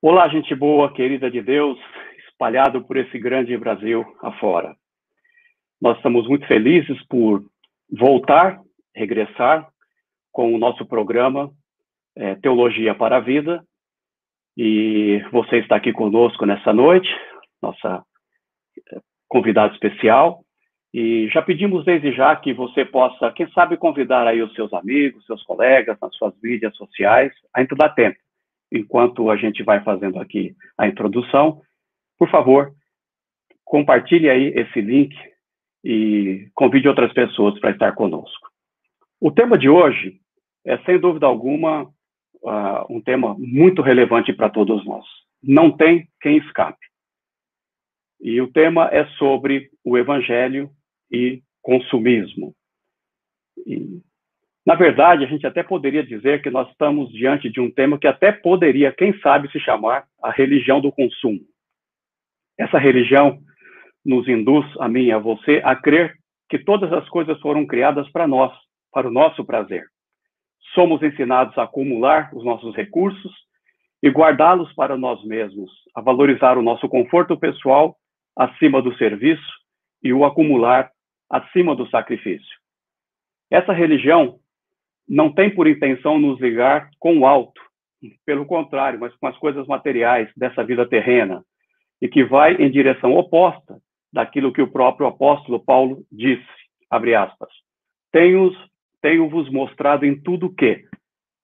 Olá, gente boa, querida de Deus, espalhado por esse grande Brasil afora. Nós estamos muito felizes por voltar, regressar com o nosso programa é, Teologia para a Vida. E você está aqui conosco nessa noite, nossa é, convidada especial. E já pedimos desde já que você possa, quem sabe, convidar aí os seus amigos, seus colegas nas suas mídias sociais. Ainda dá tempo enquanto a gente vai fazendo aqui a introdução, por favor, compartilhe aí esse link e convide outras pessoas para estar conosco. O tema de hoje é, sem dúvida alguma, uh, um tema muito relevante para todos nós. Não tem quem escape. E o tema é sobre o evangelho e consumismo. E na verdade, a gente até poderia dizer que nós estamos diante de um tema que até poderia, quem sabe, se chamar a religião do consumo. Essa religião nos induz, a mim e a você, a crer que todas as coisas foram criadas para nós, para o nosso prazer. Somos ensinados a acumular os nossos recursos e guardá-los para nós mesmos, a valorizar o nosso conforto pessoal acima do serviço e o acumular acima do sacrifício. Essa religião não tem por intenção nos ligar com o alto, pelo contrário, mas com as coisas materiais dessa vida terrena, e que vai em direção oposta daquilo que o próprio apóstolo Paulo disse, abre aspas, tenho-vos tenho mostrado em tudo que,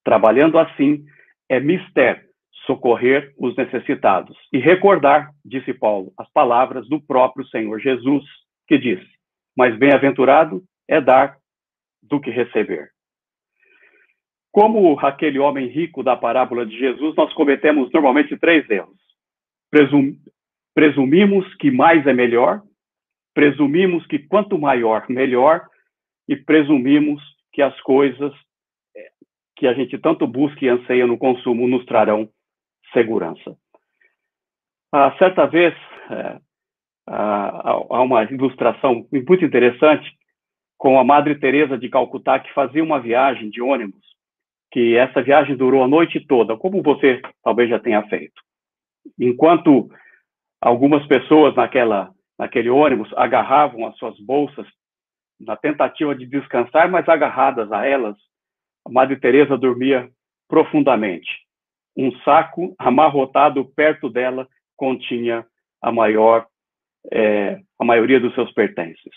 trabalhando assim, é mister socorrer os necessitados e recordar, disse Paulo, as palavras do próprio Senhor Jesus, que disse, mas bem-aventurado é dar do que receber. Como aquele homem rico da parábola de Jesus, nós cometemos normalmente três erros. Presum, presumimos que mais é melhor, presumimos que quanto maior, melhor, e presumimos que as coisas é, que a gente tanto busca e anseia no consumo nos trarão segurança. Ah, certa vez, é, há uma ilustração muito interessante com a Madre Teresa de Calcutá, que fazia uma viagem de ônibus que essa viagem durou a noite toda, como você talvez já tenha feito. Enquanto algumas pessoas naquela, naquele ônibus agarravam as suas bolsas na tentativa de descansar, mas agarradas a elas, a Madre Teresa dormia profundamente. Um saco amarrotado perto dela continha a maior, é, a maioria dos seus pertences.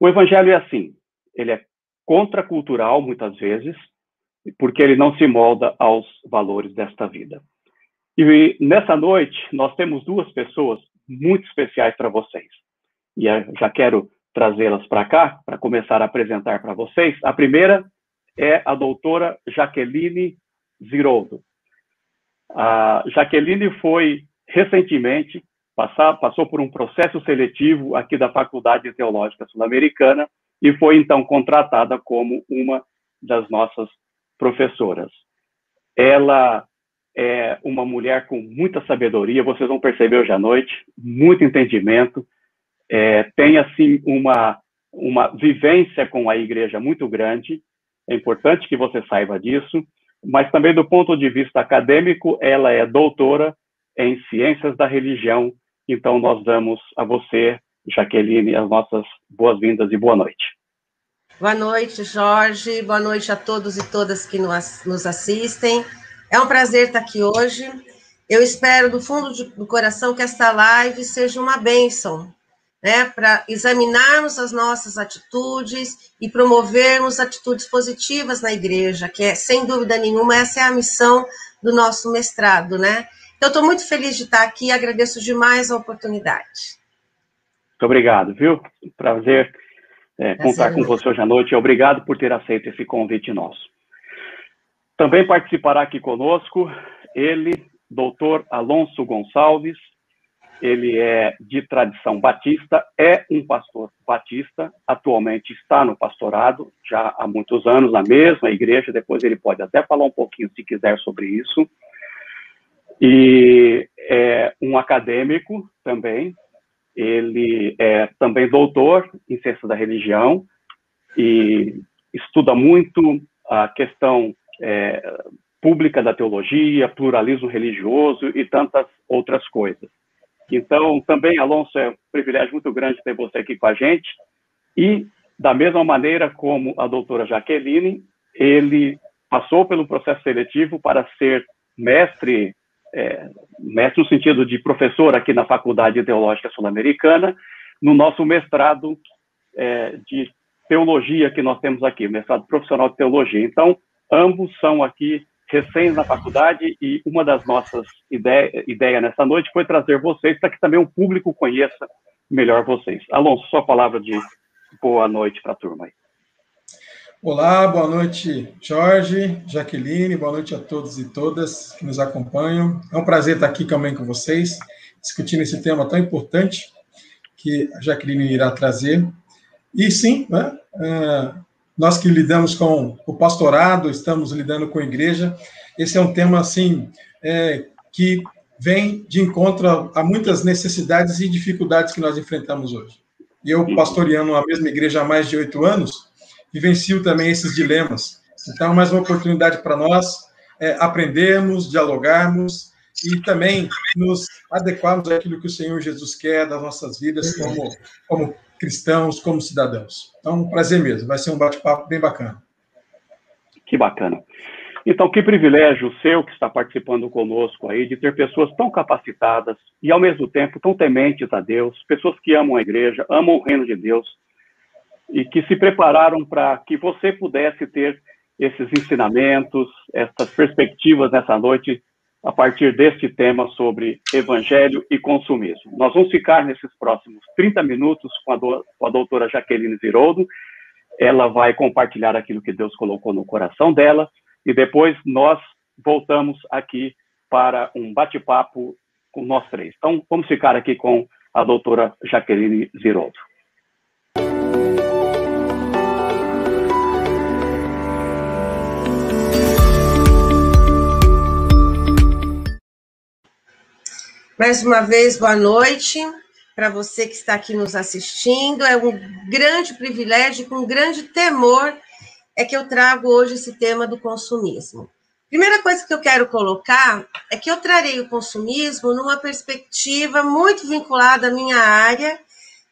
O Evangelho é assim. Ele é contracultural muitas vezes, porque ele não se molda aos valores desta vida. E nessa noite, nós temos duas pessoas muito especiais para vocês. E já quero trazê-las para cá, para começar a apresentar para vocês. A primeira é a doutora Jaqueline Ziroldo. A Jaqueline foi recentemente, passar, passou por um processo seletivo aqui da Faculdade Teológica Sul-Americana e foi então contratada como uma das nossas professoras. Ela é uma mulher com muita sabedoria, vocês vão perceber hoje à noite, muito entendimento, é, tem assim uma, uma vivência com a igreja muito grande, é importante que você saiba disso, mas também do ponto de vista acadêmico, ela é doutora em ciências da religião, então nós damos a você, Jaqueline, as nossas boas-vindas e boa noite. Boa noite, Jorge. Boa noite a todos e todas que nos assistem. É um prazer estar aqui hoje. Eu espero do fundo do coração que esta live seja uma bênção, né, para examinarmos as nossas atitudes e promovermos atitudes positivas na igreja, que é, sem dúvida nenhuma, essa é a missão do nosso mestrado, né? Então, estou muito feliz de estar aqui e agradeço demais a oportunidade. Muito obrigado, viu? Prazer é, contar com você hoje à noite. Obrigado por ter aceito esse convite nosso. Também participará aqui conosco ele, doutor Alonso Gonçalves. Ele é de tradição batista, é um pastor batista, atualmente está no pastorado, já há muitos anos, na mesma igreja. Depois ele pode até falar um pouquinho, se quiser, sobre isso. E é um acadêmico também, ele é também doutor em ciência da religião e estuda muito a questão é, pública da teologia, pluralismo religioso e tantas outras coisas. Então, também, Alonso, é um privilégio muito grande ter você aqui com a gente. E, da mesma maneira como a doutora Jaqueline, ele passou pelo processo seletivo para ser mestre, é, mestre no sentido de professor aqui na Faculdade Teológica Sul-Americana, no nosso mestrado é, de teologia que nós temos aqui, mestrado profissional de teologia. Então, ambos são aqui recém na faculdade e uma das nossas ideias ideia nessa noite foi trazer vocês para que também o público conheça melhor vocês. Alonso, sua palavra de boa noite para a turma aí. Olá, boa noite, Jorge, Jaqueline, boa noite a todos e todas que nos acompanham. É um prazer estar aqui também com vocês, discutindo esse tema tão importante que a Jaqueline irá trazer. E sim, né, é, nós que lidamos com o pastorado, estamos lidando com a igreja, esse é um tema, assim, é, que vem de encontro a muitas necessidades e dificuldades que nós enfrentamos hoje. Eu, pastoreando a mesma igreja há mais de oito anos, vivencio também esses dilemas. Então, mais uma oportunidade para nós é, aprendermos, dialogarmos e também nos adequarmos àquilo que o Senhor Jesus quer das nossas vidas como, como cristãos, como cidadãos. Então, um prazer mesmo, vai ser um bate-papo bem bacana. Que bacana. Então, que privilégio seu que está participando conosco aí, de ter pessoas tão capacitadas e, ao mesmo tempo, tão tementes a Deus, pessoas que amam a igreja, amam o reino de Deus e que se prepararam para que você pudesse ter esses ensinamentos, essas perspectivas nessa noite a partir deste tema sobre evangelho e consumismo. Nós vamos ficar nesses próximos 30 minutos com a, do, com a doutora Jaqueline Ziroldo. Ela vai compartilhar aquilo que Deus colocou no coração dela e depois nós voltamos aqui para um bate-papo com nós três. Então, vamos ficar aqui com a doutora Jaqueline Ziroldo. Mais uma vez, boa noite para você que está aqui nos assistindo. É um grande privilégio, com um grande temor, é que eu trago hoje esse tema do consumismo. Primeira coisa que eu quero colocar é que eu trarei o consumismo numa perspectiva muito vinculada à minha área,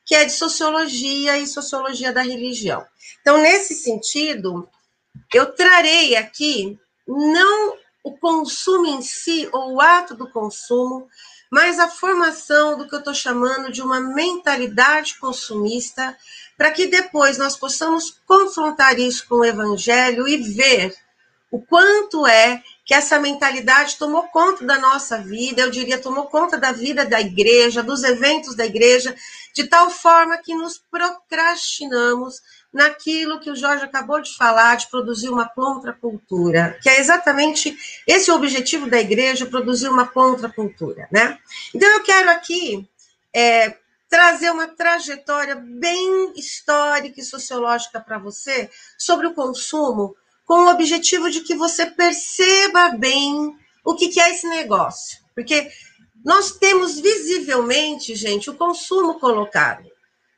que é de sociologia e sociologia da religião. Então, nesse sentido, eu trarei aqui não o consumo em si, ou o ato do consumo, mas a formação do que eu estou chamando de uma mentalidade consumista, para que depois nós possamos confrontar isso com o evangelho e ver o quanto é que essa mentalidade tomou conta da nossa vida, eu diria, tomou conta da vida da igreja, dos eventos da igreja, de tal forma que nos procrastinamos naquilo que o Jorge acabou de falar, de produzir uma contracultura, que é exatamente esse o objetivo da igreja, produzir uma contracultura, né? Então eu quero aqui é, trazer uma trajetória bem histórica e sociológica para você sobre o consumo, com o objetivo de que você perceba bem o que, que é esse negócio. Porque nós temos visivelmente, gente, o consumo colocado.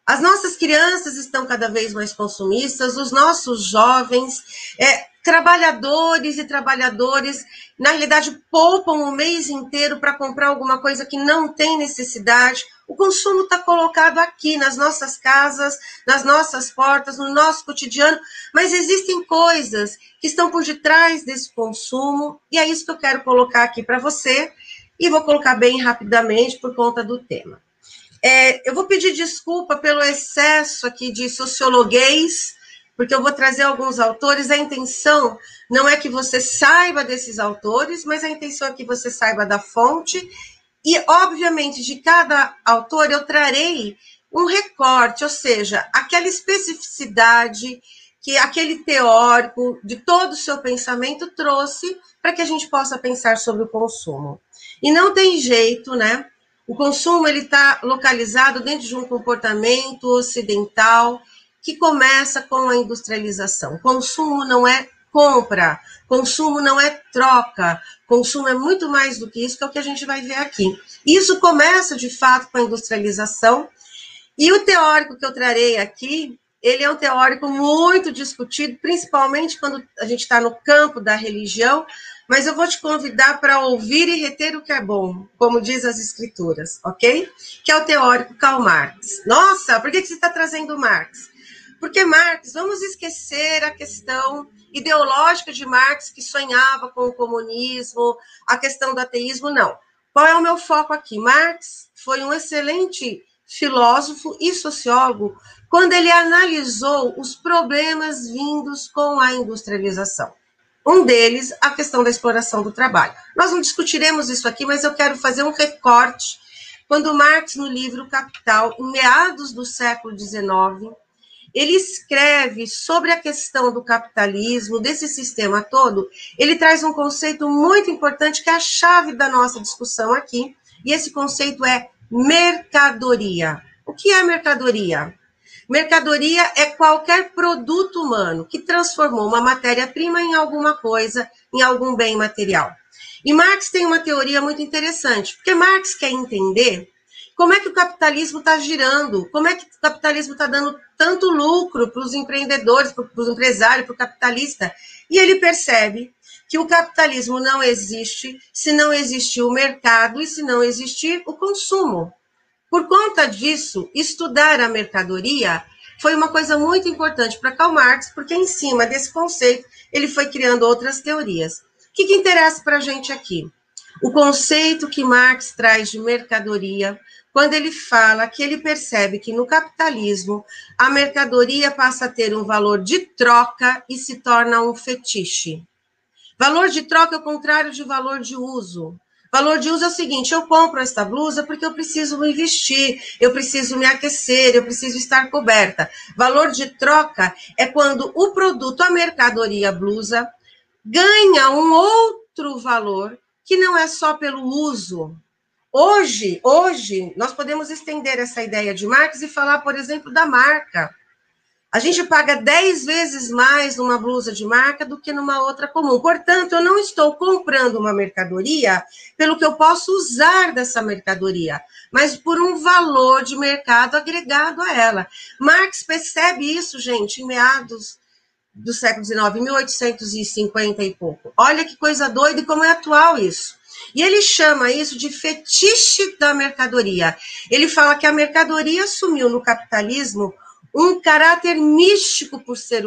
As nossas crianças estão cada vez mais consumistas, os nossos jovens, é, trabalhadores e trabalhadores, na realidade, poupam o mês inteiro para comprar alguma coisa que não tem necessidade. O consumo está colocado aqui, nas nossas casas, nas nossas portas, no nosso cotidiano, mas existem coisas que estão por detrás desse consumo, e é isso que eu quero colocar aqui para você, e vou colocar bem rapidamente por conta do tema. É, eu vou pedir desculpa pelo excesso aqui de sociologuês, porque eu vou trazer alguns autores. A intenção não é que você saiba desses autores, mas a intenção é que você saiba da fonte. E, obviamente, de cada autor eu trarei um recorte, ou seja, aquela especificidade que aquele teórico de todo o seu pensamento trouxe para que a gente possa pensar sobre o consumo. E não tem jeito, né? O consumo ele está localizado dentro de um comportamento ocidental que começa com a industrialização. Consumo não é compra, consumo não é troca, consumo é muito mais do que isso, que é o que a gente vai ver aqui. Isso começa de fato com a industrialização. E o teórico que eu trarei aqui, ele é um teórico muito discutido, principalmente quando a gente está no campo da religião, mas eu vou te convidar para ouvir e reter o que é bom, como diz as escrituras, ok? Que é o teórico Karl Marx. Nossa, por que você está trazendo Marx? Porque Marx, vamos esquecer a questão ideológica de Marx, que sonhava com o comunismo, a questão do ateísmo, não. Qual é o meu foco aqui? Marx foi um excelente filósofo e sociólogo quando ele analisou os problemas vindos com a industrialização. Um deles, a questão da exploração do trabalho. Nós não discutiremos isso aqui, mas eu quero fazer um recorte. Quando Marx, no livro Capital, em meados do século XIX, ele escreve sobre a questão do capitalismo, desse sistema todo, ele traz um conceito muito importante que é a chave da nossa discussão aqui, e esse conceito é mercadoria. O que é mercadoria? Mercadoria é qualquer produto humano que transformou uma matéria-prima em alguma coisa, em algum bem material. E Marx tem uma teoria muito interessante, porque Marx quer entender como é que o capitalismo está girando, como é que o capitalismo está dando tanto lucro para os empreendedores, para os empresários, para o capitalista. E ele percebe que o capitalismo não existe se não existir o mercado e se não existir o consumo. Por conta disso, estudar a mercadoria foi uma coisa muito importante para Karl Marx, porque em cima desse conceito ele foi criando outras teorias. O que, que interessa para a gente aqui? O conceito que Marx traz de mercadoria, quando ele fala que ele percebe que no capitalismo a mercadoria passa a ter um valor de troca e se torna um fetiche. Valor de troca é o contrário de valor de uso. Valor de uso é o seguinte: eu compro esta blusa porque eu preciso me vestir, eu preciso me aquecer, eu preciso estar coberta. Valor de troca é quando o produto, a mercadoria, a blusa, ganha um outro valor que não é só pelo uso. Hoje, hoje, nós podemos estender essa ideia de Marx e falar, por exemplo, da marca. A gente paga 10 vezes mais numa blusa de marca do que numa outra comum. Portanto, eu não estou comprando uma mercadoria pelo que eu posso usar dessa mercadoria, mas por um valor de mercado agregado a ela. Marx percebe isso, gente, em meados do século XIX, 1850 e pouco. Olha que coisa doida e como é atual isso. E ele chama isso de fetiche da mercadoria. Ele fala que a mercadoria assumiu no capitalismo um caráter místico ser,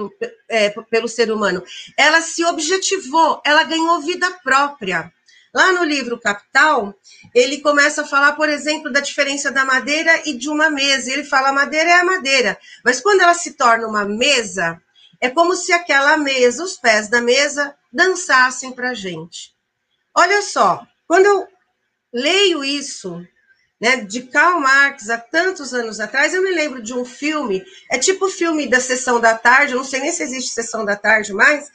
é, pelo ser humano. Ela se objetivou, ela ganhou vida própria. Lá no livro Capital, ele começa a falar, por exemplo, da diferença da madeira e de uma mesa. Ele fala: a madeira é a madeira, mas quando ela se torna uma mesa, é como se aquela mesa, os pés da mesa, dançassem para a gente. Olha só, quando eu leio isso, né, de Karl Marx há tantos anos atrás, eu me lembro de um filme, é tipo o filme da Sessão da Tarde, eu não sei nem se existe Sessão da Tarde mais,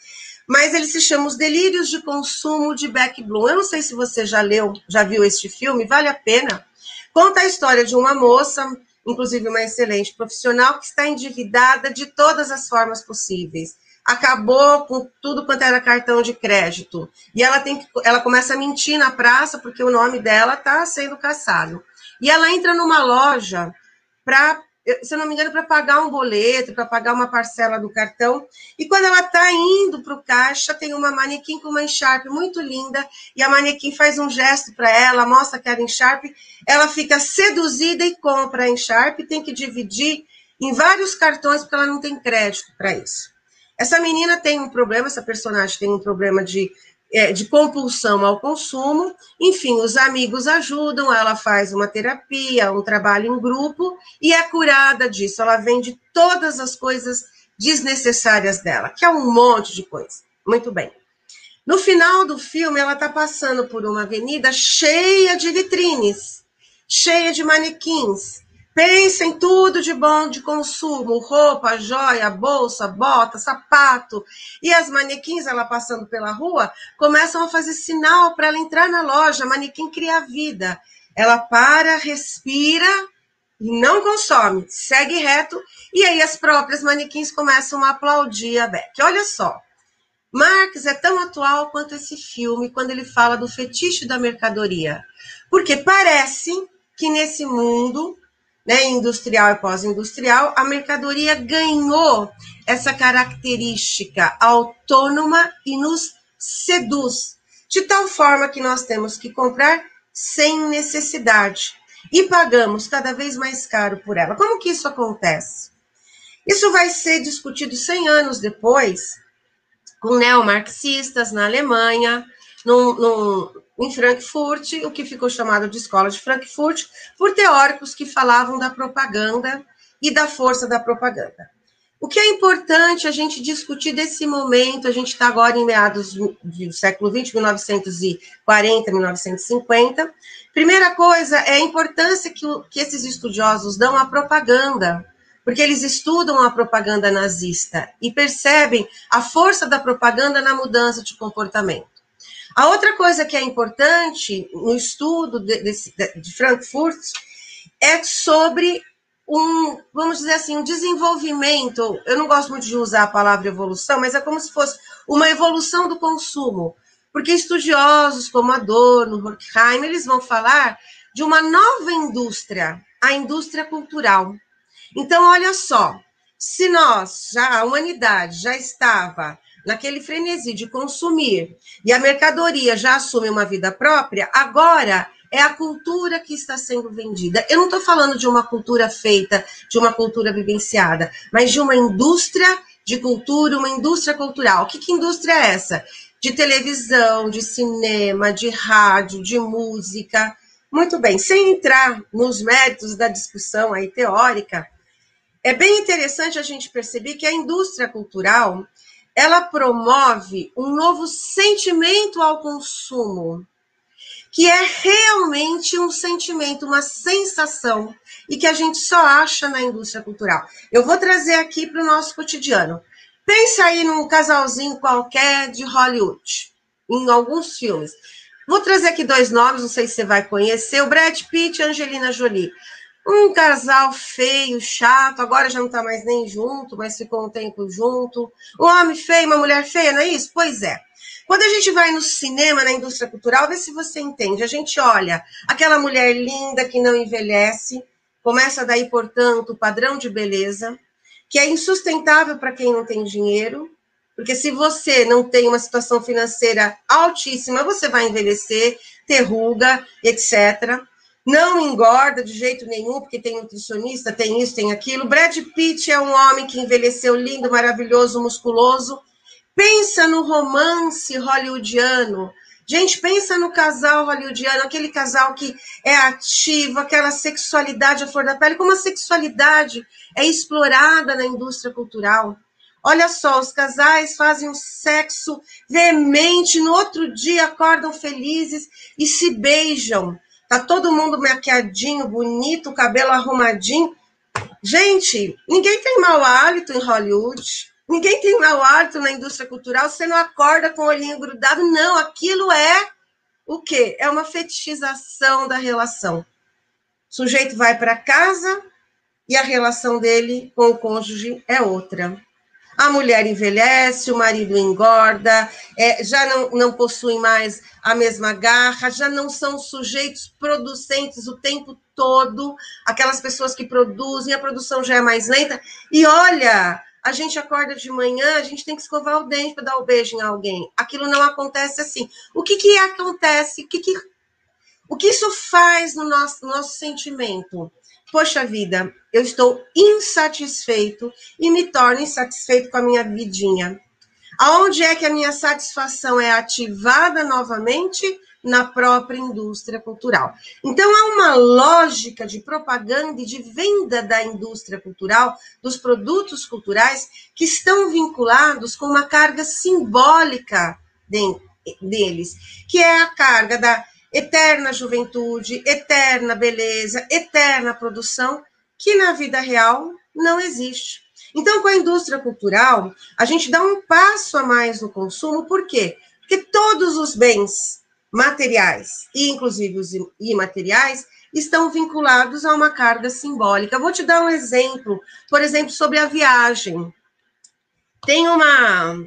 mas ele se chama Os Delírios de Consumo de Beck Bloom. Eu não sei se você já leu, já viu este filme, vale a pena. Conta a história de uma moça, inclusive uma excelente profissional, que está endividada de todas as formas possíveis. Acabou com tudo quanto era cartão de crédito. E ela tem que, ela começa a mentir na praça porque o nome dela está sendo caçado. E ela entra numa loja para, se eu não me engano, para pagar um boleto, para pagar uma parcela do cartão. E quando ela está indo para o caixa, tem uma manequim com uma encharpe muito linda, e a manequim faz um gesto para ela, mostra que era encharpe. Ela fica seduzida e compra a encharpe, tem que dividir em vários cartões, porque ela não tem crédito para isso. Essa menina tem um problema, essa personagem tem um problema de é, de compulsão ao consumo. Enfim, os amigos ajudam, ela faz uma terapia, um trabalho em grupo e é curada disso. Ela vende todas as coisas desnecessárias dela, que é um monte de coisa. Muito bem. No final do filme, ela está passando por uma avenida cheia de vitrines, cheia de manequins, Pensa em tudo de bom de consumo: roupa, joia, bolsa, bota, sapato. E as manequins, ela passando pela rua, começam a fazer sinal para ela entrar na loja. A manequim cria vida. Ela para, respira e não consome, segue reto. E aí as próprias manequins começam a aplaudir a Beck. Olha só. Marx é tão atual quanto esse filme quando ele fala do fetiche da mercadoria. Porque parece que nesse mundo né, industrial e pós-industrial, a mercadoria ganhou essa característica autônoma e nos seduz. de tal forma que nós temos que comprar sem necessidade e pagamos cada vez mais caro por ela. Como que isso acontece? Isso vai ser discutido 100 anos depois com neomarxistas na Alemanha, num, num, em Frankfurt, o que ficou chamado de Escola de Frankfurt, por teóricos que falavam da propaganda e da força da propaganda. O que é importante a gente discutir desse momento, a gente está agora em meados do século XX, 1940, 1950. Primeira coisa é a importância que, que esses estudiosos dão à propaganda, porque eles estudam a propaganda nazista e percebem a força da propaganda na mudança de comportamento. A outra coisa que é importante no estudo de, de, de Frankfurt é sobre um, vamos dizer assim, um desenvolvimento. Eu não gosto muito de usar a palavra evolução, mas é como se fosse uma evolução do consumo. Porque estudiosos como Adorno, Horkheim, eles vão falar de uma nova indústria, a indústria cultural. Então, olha só, se nós, já a humanidade já estava naquele frenesi de consumir e a mercadoria já assume uma vida própria, agora é a cultura que está sendo vendida. Eu não estou falando de uma cultura feita, de uma cultura vivenciada, mas de uma indústria de cultura, uma indústria cultural. Que, que indústria é essa? De televisão, de cinema, de rádio, de música. Muito bem, sem entrar nos méritos da discussão aí teórica, é bem interessante a gente perceber que a indústria cultural ela promove um novo sentimento ao consumo que é realmente um sentimento, uma sensação, e que a gente só acha na indústria cultural. Eu vou trazer aqui para o nosso cotidiano. Pensa aí num casalzinho qualquer de Hollywood, em alguns filmes. Vou trazer aqui dois nomes, não sei se você vai conhecer: o Brad Pitt e Angelina Jolie. Um casal feio, chato, agora já não está mais nem junto, mas ficou um tempo junto. Um homem feio, uma mulher feia, não é isso? Pois é. Quando a gente vai no cinema, na indústria cultural, vê se você entende. A gente olha aquela mulher linda que não envelhece, começa daí, portanto, o padrão de beleza, que é insustentável para quem não tem dinheiro, porque se você não tem uma situação financeira altíssima, você vai envelhecer, ter ruga, etc. Não engorda de jeito nenhum, porque tem nutricionista, tem isso, tem aquilo. Brad Pitt é um homem que envelheceu lindo, maravilhoso, musculoso, Pensa no romance hollywoodiano. Gente, pensa no casal hollywoodiano, aquele casal que é ativo, aquela sexualidade à flor da pele, como a sexualidade é explorada na indústria cultural. Olha só, os casais fazem um sexo veemente, no outro dia acordam felizes e se beijam. Tá todo mundo maquiadinho, bonito, cabelo arrumadinho. Gente, ninguém tem mau hálito em Hollywood. Ninguém tem mau hálito na indústria cultural, você não acorda com o olhinho grudado. Não, aquilo é o quê? É uma fetichização da relação. O sujeito vai para casa e a relação dele com o cônjuge é outra. A mulher envelhece, o marido engorda, é, já não, não possuem mais a mesma garra, já não são sujeitos producentes o tempo todo, aquelas pessoas que produzem, a produção já é mais lenta. E olha, a gente acorda de manhã, a gente tem que escovar o dente para dar o um beijo em alguém. Aquilo não acontece assim. O que, que acontece? O que, que, o que isso faz no nosso, nosso sentimento? Poxa vida, eu estou insatisfeito e me torno insatisfeito com a minha vidinha. Aonde é que a minha satisfação é ativada novamente? na própria indústria cultural. Então, há uma lógica de propaganda e de venda da indústria cultural, dos produtos culturais, que estão vinculados com uma carga simbólica deles, que é a carga da eterna juventude, eterna beleza, eterna produção, que na vida real não existe. Então, com a indústria cultural, a gente dá um passo a mais no consumo, por quê? Porque todos os bens materiais e inclusive os imateriais estão vinculados a uma carga simbólica. Vou te dar um exemplo, por exemplo, sobre a viagem. Tem uma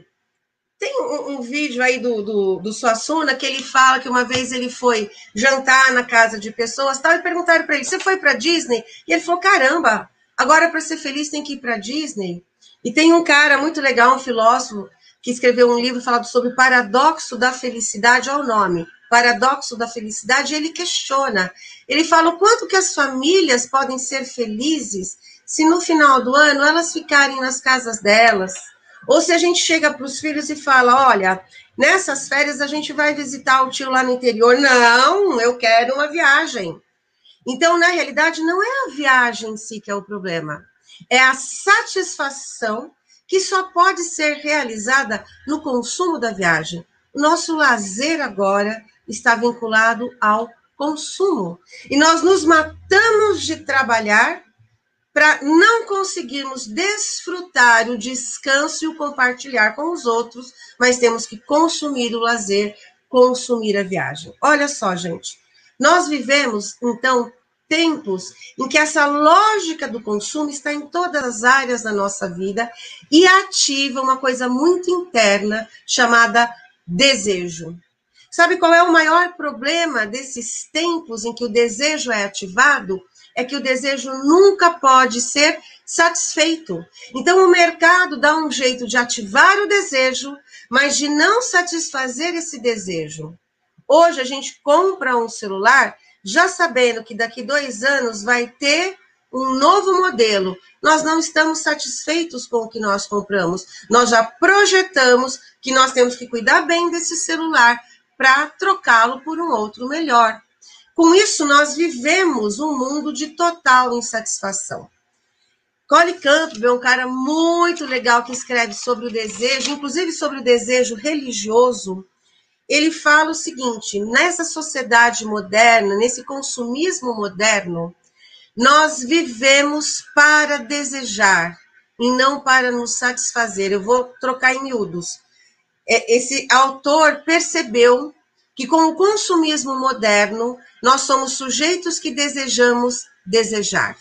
tem um, um vídeo aí do, do, do Suassuna que ele fala que uma vez ele foi jantar na casa de pessoas tal, e perguntaram para ele: Você foi para Disney? E ele falou: Caramba, agora para ser feliz tem que ir para Disney. E tem um cara muito legal, um filósofo, que escreveu um livro falando sobre paradoxo da felicidade ao nome. Paradoxo da felicidade, ele questiona. Ele fala o quanto que as famílias podem ser felizes se no final do ano elas ficarem nas casas delas. Ou se a gente chega para os filhos e fala: olha, nessas férias a gente vai visitar o tio lá no interior. Não, eu quero uma viagem. Então, na realidade, não é a viagem em si que é o problema, é a satisfação que só pode ser realizada no consumo da viagem. Nosso lazer agora está vinculado ao consumo. E nós nos matamos de trabalhar para não conseguirmos desfrutar o descanso e o compartilhar com os outros, mas temos que consumir o lazer, consumir a viagem. Olha só, gente. Nós vivemos, então, tempos em que essa lógica do consumo está em todas as áreas da nossa vida e ativa uma coisa muito interna chamada desejo. Sabe qual é o maior problema desses tempos em que o desejo é ativado? É que o desejo nunca pode ser satisfeito. Então, o mercado dá um jeito de ativar o desejo, mas de não satisfazer esse desejo. Hoje, a gente compra um celular já sabendo que daqui dois anos vai ter um novo modelo. Nós não estamos satisfeitos com o que nós compramos. Nós já projetamos que nós temos que cuidar bem desse celular para trocá-lo por um outro melhor. Com isso, nós vivemos um mundo de total insatisfação. Cole Campbell é um cara muito legal que escreve sobre o desejo, inclusive sobre o desejo religioso ele fala o seguinte: nessa sociedade moderna, nesse consumismo moderno, nós vivemos para desejar e não para nos satisfazer. Eu vou trocar em miúdos. É, esse autor percebeu que com o consumismo moderno, nós somos sujeitos que desejamos desejar.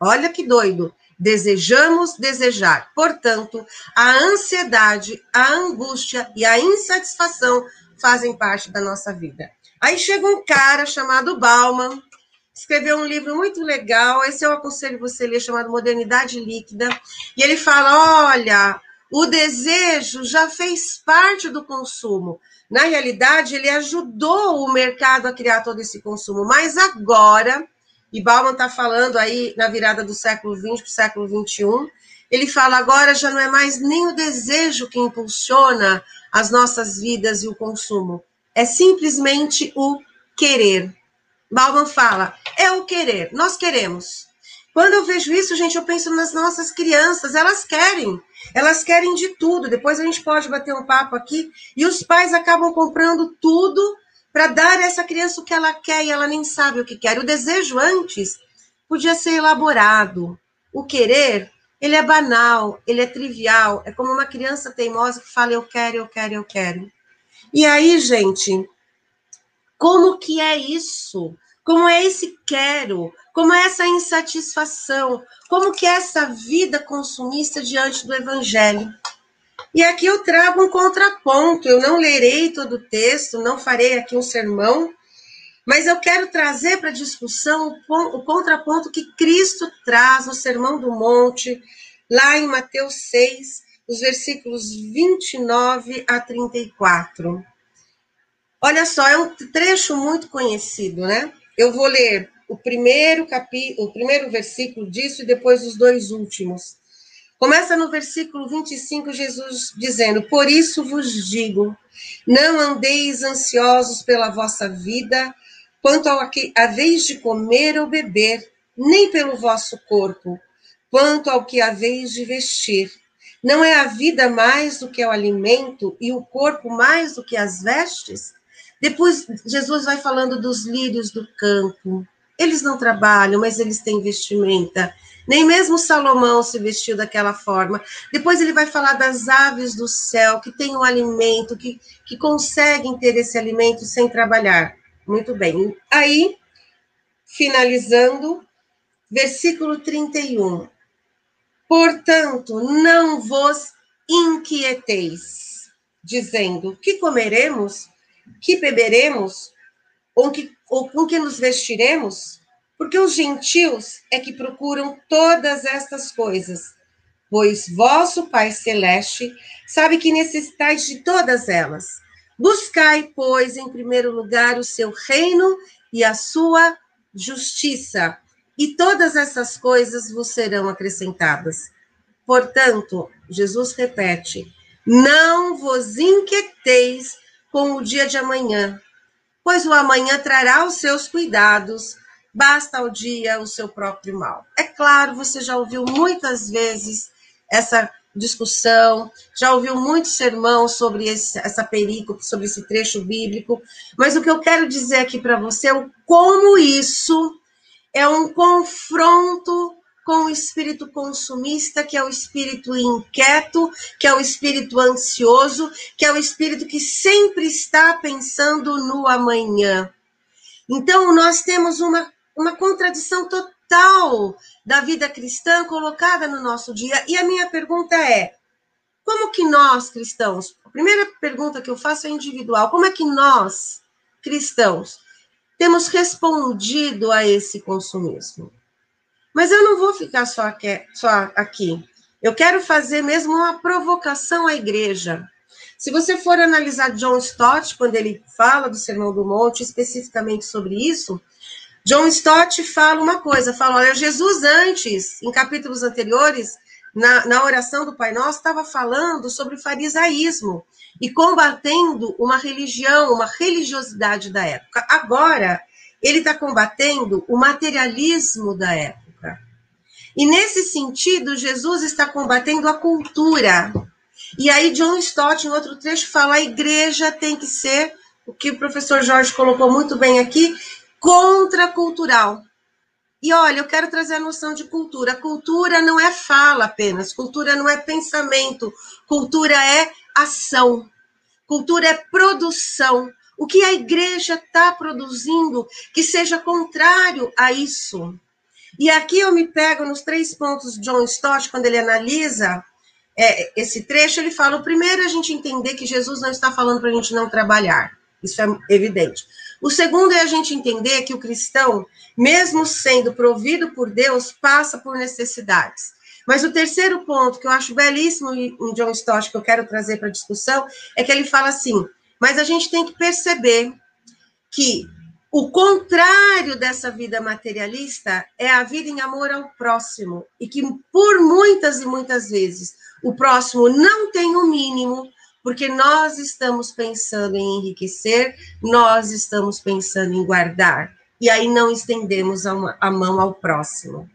Olha que doido. Desejamos desejar. Portanto, a ansiedade, a angústia e a insatisfação fazem parte da nossa vida. Aí chega um cara chamado Bauman, escreveu um livro muito legal, esse eu aconselho você a ler, chamado Modernidade Líquida, e ele fala: olha, o desejo já fez parte do consumo. Na realidade, ele ajudou o mercado a criar todo esse consumo, mas agora, e Bauman está falando aí na virada do século XX para o século XXI, ele fala agora já não é mais nem o desejo que impulsiona as nossas vidas e o consumo. É simplesmente o querer. Bauman fala, é o querer, nós queremos. Quando eu vejo isso, gente, eu penso nas nossas crianças, elas querem, elas querem de tudo. Depois a gente pode bater um papo aqui e os pais acabam comprando tudo para dar a essa criança o que ela quer e ela nem sabe o que quer. O desejo antes podia ser elaborado. O querer ele é banal, ele é trivial, é como uma criança teimosa que fala eu quero, eu quero, eu quero. E aí, gente, como que é isso? Como é esse quero? Como é essa insatisfação? Como que é essa vida consumista diante do evangelho? E aqui eu trago um contraponto. Eu não lerei todo o texto, não farei aqui um sermão, mas eu quero trazer para discussão o, contraponto que Cristo traz no Sermão do Monte, lá em Mateus 6, os versículos 29 a 34. Olha só, é um trecho muito conhecido, né? Eu vou ler o primeiro capítulo, o primeiro versículo disso e depois os dois últimos. Começa no versículo 25, Jesus dizendo: Por isso vos digo, não andeis ansiosos pela vossa vida, quanto ao que haveis de comer ou beber, nem pelo vosso corpo, quanto ao que haveis de vestir. Não é a vida mais do que o alimento e o corpo mais do que as vestes? Depois, Jesus vai falando dos lírios do campo. Eles não trabalham, mas eles têm vestimenta. Nem mesmo Salomão se vestiu daquela forma. Depois ele vai falar das aves do céu, que têm um alimento, que, que conseguem ter esse alimento sem trabalhar. Muito bem. Aí, finalizando, versículo 31. Portanto, não vos inquieteis, dizendo: que comeremos, que beberemos, ou, que, ou com que nos vestiremos? Porque os gentios é que procuram todas estas coisas. pois vosso Pai Celeste sabe que necessitais de todas elas. Buscai, pois, em primeiro lugar o seu reino e a sua justiça, e todas essas coisas vos serão acrescentadas. Portanto, Jesus repete: não vos inquieteis com o dia de amanhã, pois o amanhã trará os seus cuidados, basta ao dia o seu próprio mal. É claro, você já ouviu muitas vezes essa discussão, já ouviu muito sermão sobre esse, essa perícope, sobre esse trecho bíblico, mas o que eu quero dizer aqui para você é o como isso é um confronto com o espírito consumista, que é o espírito inquieto, que é o espírito ansioso, que é o espírito que sempre está pensando no amanhã. Então, nós temos uma, uma contradição total da vida cristã colocada no nosso dia. E a minha pergunta é: como que nós, cristãos, a primeira pergunta que eu faço é individual, como é que nós, cristãos, temos respondido a esse consumismo? Mas eu não vou ficar só aqui. Eu quero fazer mesmo uma provocação à igreja. Se você for analisar John Stott, quando ele fala do Sermão do Monte, especificamente sobre isso, John Stott fala uma coisa, fala, olha, Jesus antes, em capítulos anteriores, na, na oração do Pai Nosso, estava falando sobre o farisaísmo e combatendo uma religião, uma religiosidade da época. Agora, ele está combatendo o materialismo da época. E nesse sentido, Jesus está combatendo a cultura. E aí, John Stott, em outro trecho, fala: a igreja tem que ser, o que o professor Jorge colocou muito bem aqui, contracultural. E olha, eu quero trazer a noção de cultura. Cultura não é fala apenas, cultura não é pensamento, cultura é ação, cultura é produção. O que a igreja está produzindo que seja contrário a isso? E aqui eu me pego nos três pontos de John Stott, quando ele analisa é, esse trecho, ele fala: o primeiro é a gente entender que Jesus não está falando para a gente não trabalhar, isso é evidente. O segundo é a gente entender que o cristão, mesmo sendo provido por Deus, passa por necessidades. Mas o terceiro ponto, que eu acho belíssimo em John Stott, que eu quero trazer para a discussão, é que ele fala assim: mas a gente tem que perceber que o contrário dessa vida materialista é a vida em amor ao próximo, e que por muitas e muitas vezes o próximo não tem o mínimo, porque nós estamos pensando em enriquecer, nós estamos pensando em guardar, e aí não estendemos a, mão ao próximo.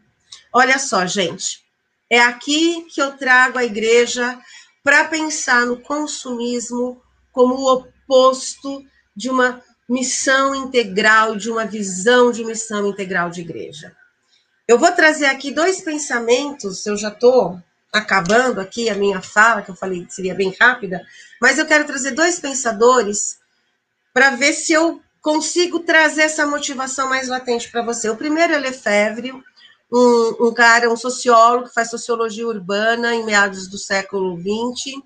Olha só, gente, é aqui que eu trago a igreja para pensar no consumismo como o oposto de uma missão integral, de uma visão de missão integral de igreja. Eu vou trazer aqui dois pensamentos, eu já estou acabando aqui a minha fala, que eu falei que seria bem rápida, mas eu quero trazer dois pensadores para ver se eu consigo trazer essa motivação mais latente para você. O primeiro é Lefebvre, um, um cara, um sociólogo que faz sociologia urbana em meados do século XX,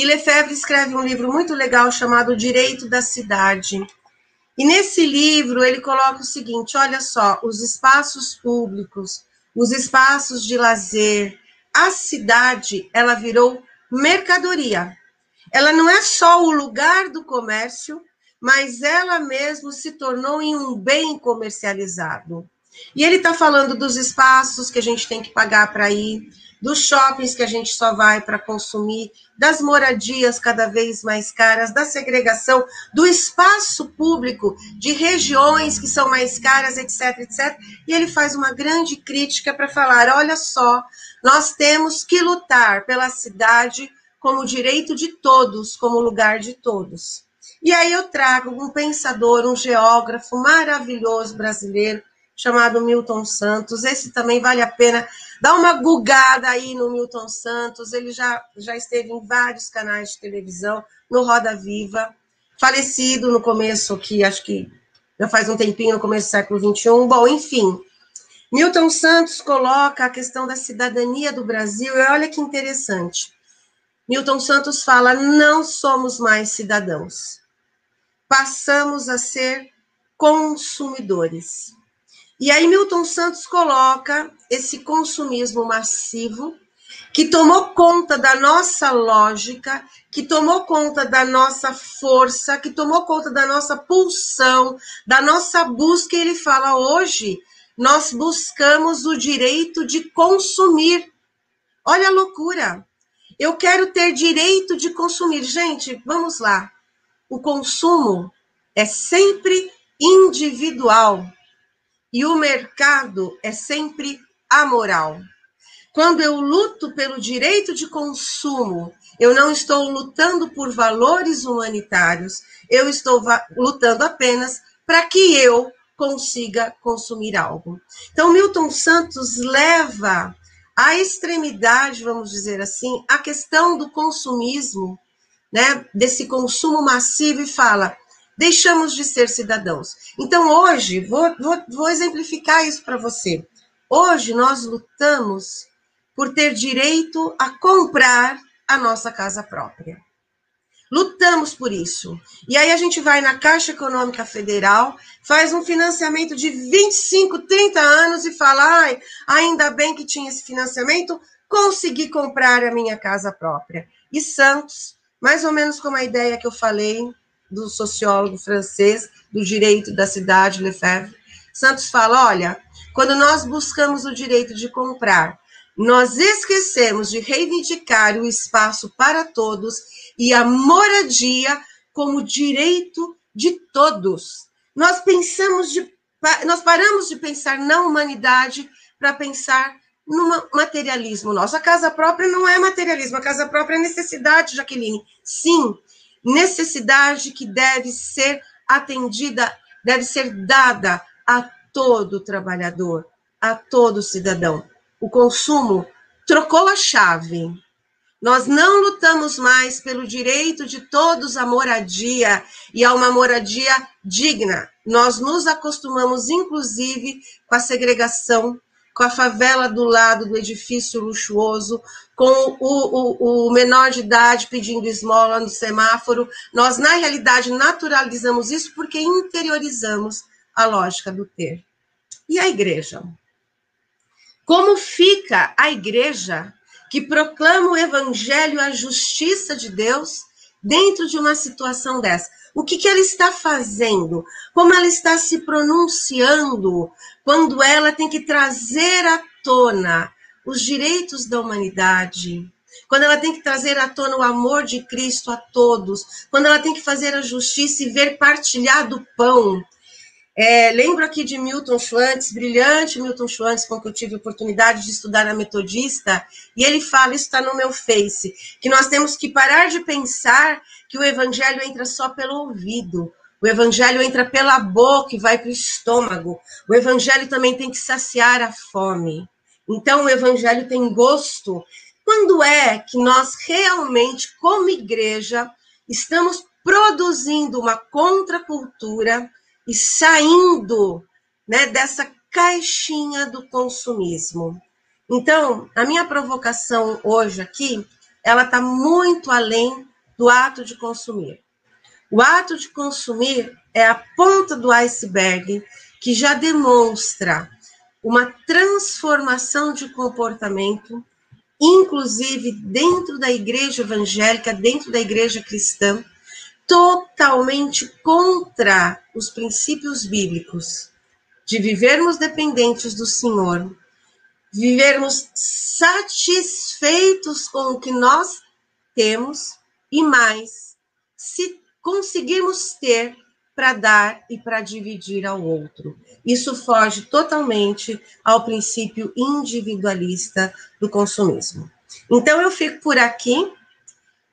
e Lefebvre escreve um livro muito legal chamado Direito da Cidade. E nesse livro ele coloca o seguinte: olha só, os espaços públicos, os espaços de lazer, a cidade, ela virou mercadoria. Ela não é só o lugar do comércio, mas ela mesmo se tornou em um bem comercializado. E ele está falando dos espaços que a gente tem que pagar para ir, dos shoppings que a gente só vai para consumir, das moradias cada vez mais caras, da segregação, do espaço público, de regiões que são mais caras, etc, etc. E ele faz uma grande crítica para falar: olha só, nós temos que lutar pela cidade como direito de todos, como lugar de todos. E aí eu trago um pensador, um geógrafo maravilhoso brasileiro, chamado Milton Santos. Esse também vale a pena dar uma gugada aí no Milton Santos. Ele já, já esteve em vários canais de televisão, no Roda Viva, falecido no começo, que acho que já faz um tempinho, no começo do século XXI. Bom, enfim. Milton Santos coloca a questão da cidadania do Brasil, e olha que interessante. Milton Santos fala: não somos mais cidadãos, passamos a ser consumidores. E aí Milton Santos coloca esse consumismo massivo que tomou conta da nossa lógica, que tomou conta da nossa força, que tomou conta da nossa pulsão, da nossa busca. E ele fala: hoje nós buscamos o direito de consumir. Olha a loucura. Eu quero ter direito de consumir. Gente, vamos lá. O consumo é sempre individual e o mercado é sempre amoral. Quando eu luto pelo direito de consumo, eu não estou lutando por valores humanitários, eu estou lutando apenas para que eu consiga consumir algo. Então, Milton Santos leva à extremidade, vamos dizer assim, a questão do consumismo, né, desse consumo massivo e fala: deixamos de ser cidadãos. Então, hoje, vou, vou, vou exemplificar isso para você. Hoje, nós lutamos por ter direito a comprar a nossa casa própria. Lutamos por isso. E aí a gente vai na Caixa Econômica Federal, faz um financiamento de 25, 30 anos e fala: ai, ainda bem que tinha esse financiamento, consegui comprar a minha casa própria. E Santos, mais ou menos como a ideia que eu falei do sociólogo francês do direito da cidade, Lefebvre, Santos fala: olha, quando nós buscamos o direito de comprar, nós esquecemos de reivindicar o espaço para todos e a moradia como direito de todos. Nós pensamos de nós paramos de pensar na humanidade para pensar no materialismo nosso. A casa própria não é materialismo, a casa própria é necessidade, Jaqueline. Sim, necessidade que deve ser atendida, deve ser dada a todo trabalhador, a todo cidadão. O consumo trocou a chave. Nós não lutamos mais pelo direito de todos à moradia e a uma moradia digna. Nós nos acostumamos, inclusive, com a segregação, com a favela do lado do edifício luxuoso, com o, o, o menor de idade pedindo esmola no semáforo. Nós, na realidade, naturalizamos isso porque interiorizamos a lógica do ter. E a igreja? Como fica a igreja que proclama o evangelho, a justiça de Deus, dentro de uma situação dessa. O que, que ela está fazendo? Como ela está se pronunciando quando ela tem que trazer à tona os direitos da humanidade? Quando ela tem que trazer à tona o amor de Cristo a todos, quando ela tem que fazer a justiça e ver partilhado o pão, é, lembro aqui de Milton Schwantz, brilhante Milton Schwantz, com que eu tive oportunidade de estudar na Metodista, e ele fala, isso está no meu Face, que nós temos que parar de pensar que o evangelho entra só pelo ouvido, o evangelho entra pela boca e vai para o estômago, o evangelho também tem que saciar a fome. Então, o evangelho tem gosto. Quando é que nós realmente, como igreja, estamos produzindo uma contracultura e saindo né, dessa caixinha do consumismo. Então, a minha provocação hoje aqui, ela está muito além do ato de consumir. O ato de consumir é a ponta do iceberg que já demonstra uma transformação de comportamento, inclusive dentro da igreja evangélica, dentro da igreja cristã, totalmente contra os princípios bíblicos de vivermos dependentes do Senhor, vivermos satisfeitos com o que nós temos e mais, se conseguirmos ter para dar e para dividir ao outro. Isso foge totalmente ao princípio individualista do consumismo. Então eu fico por aqui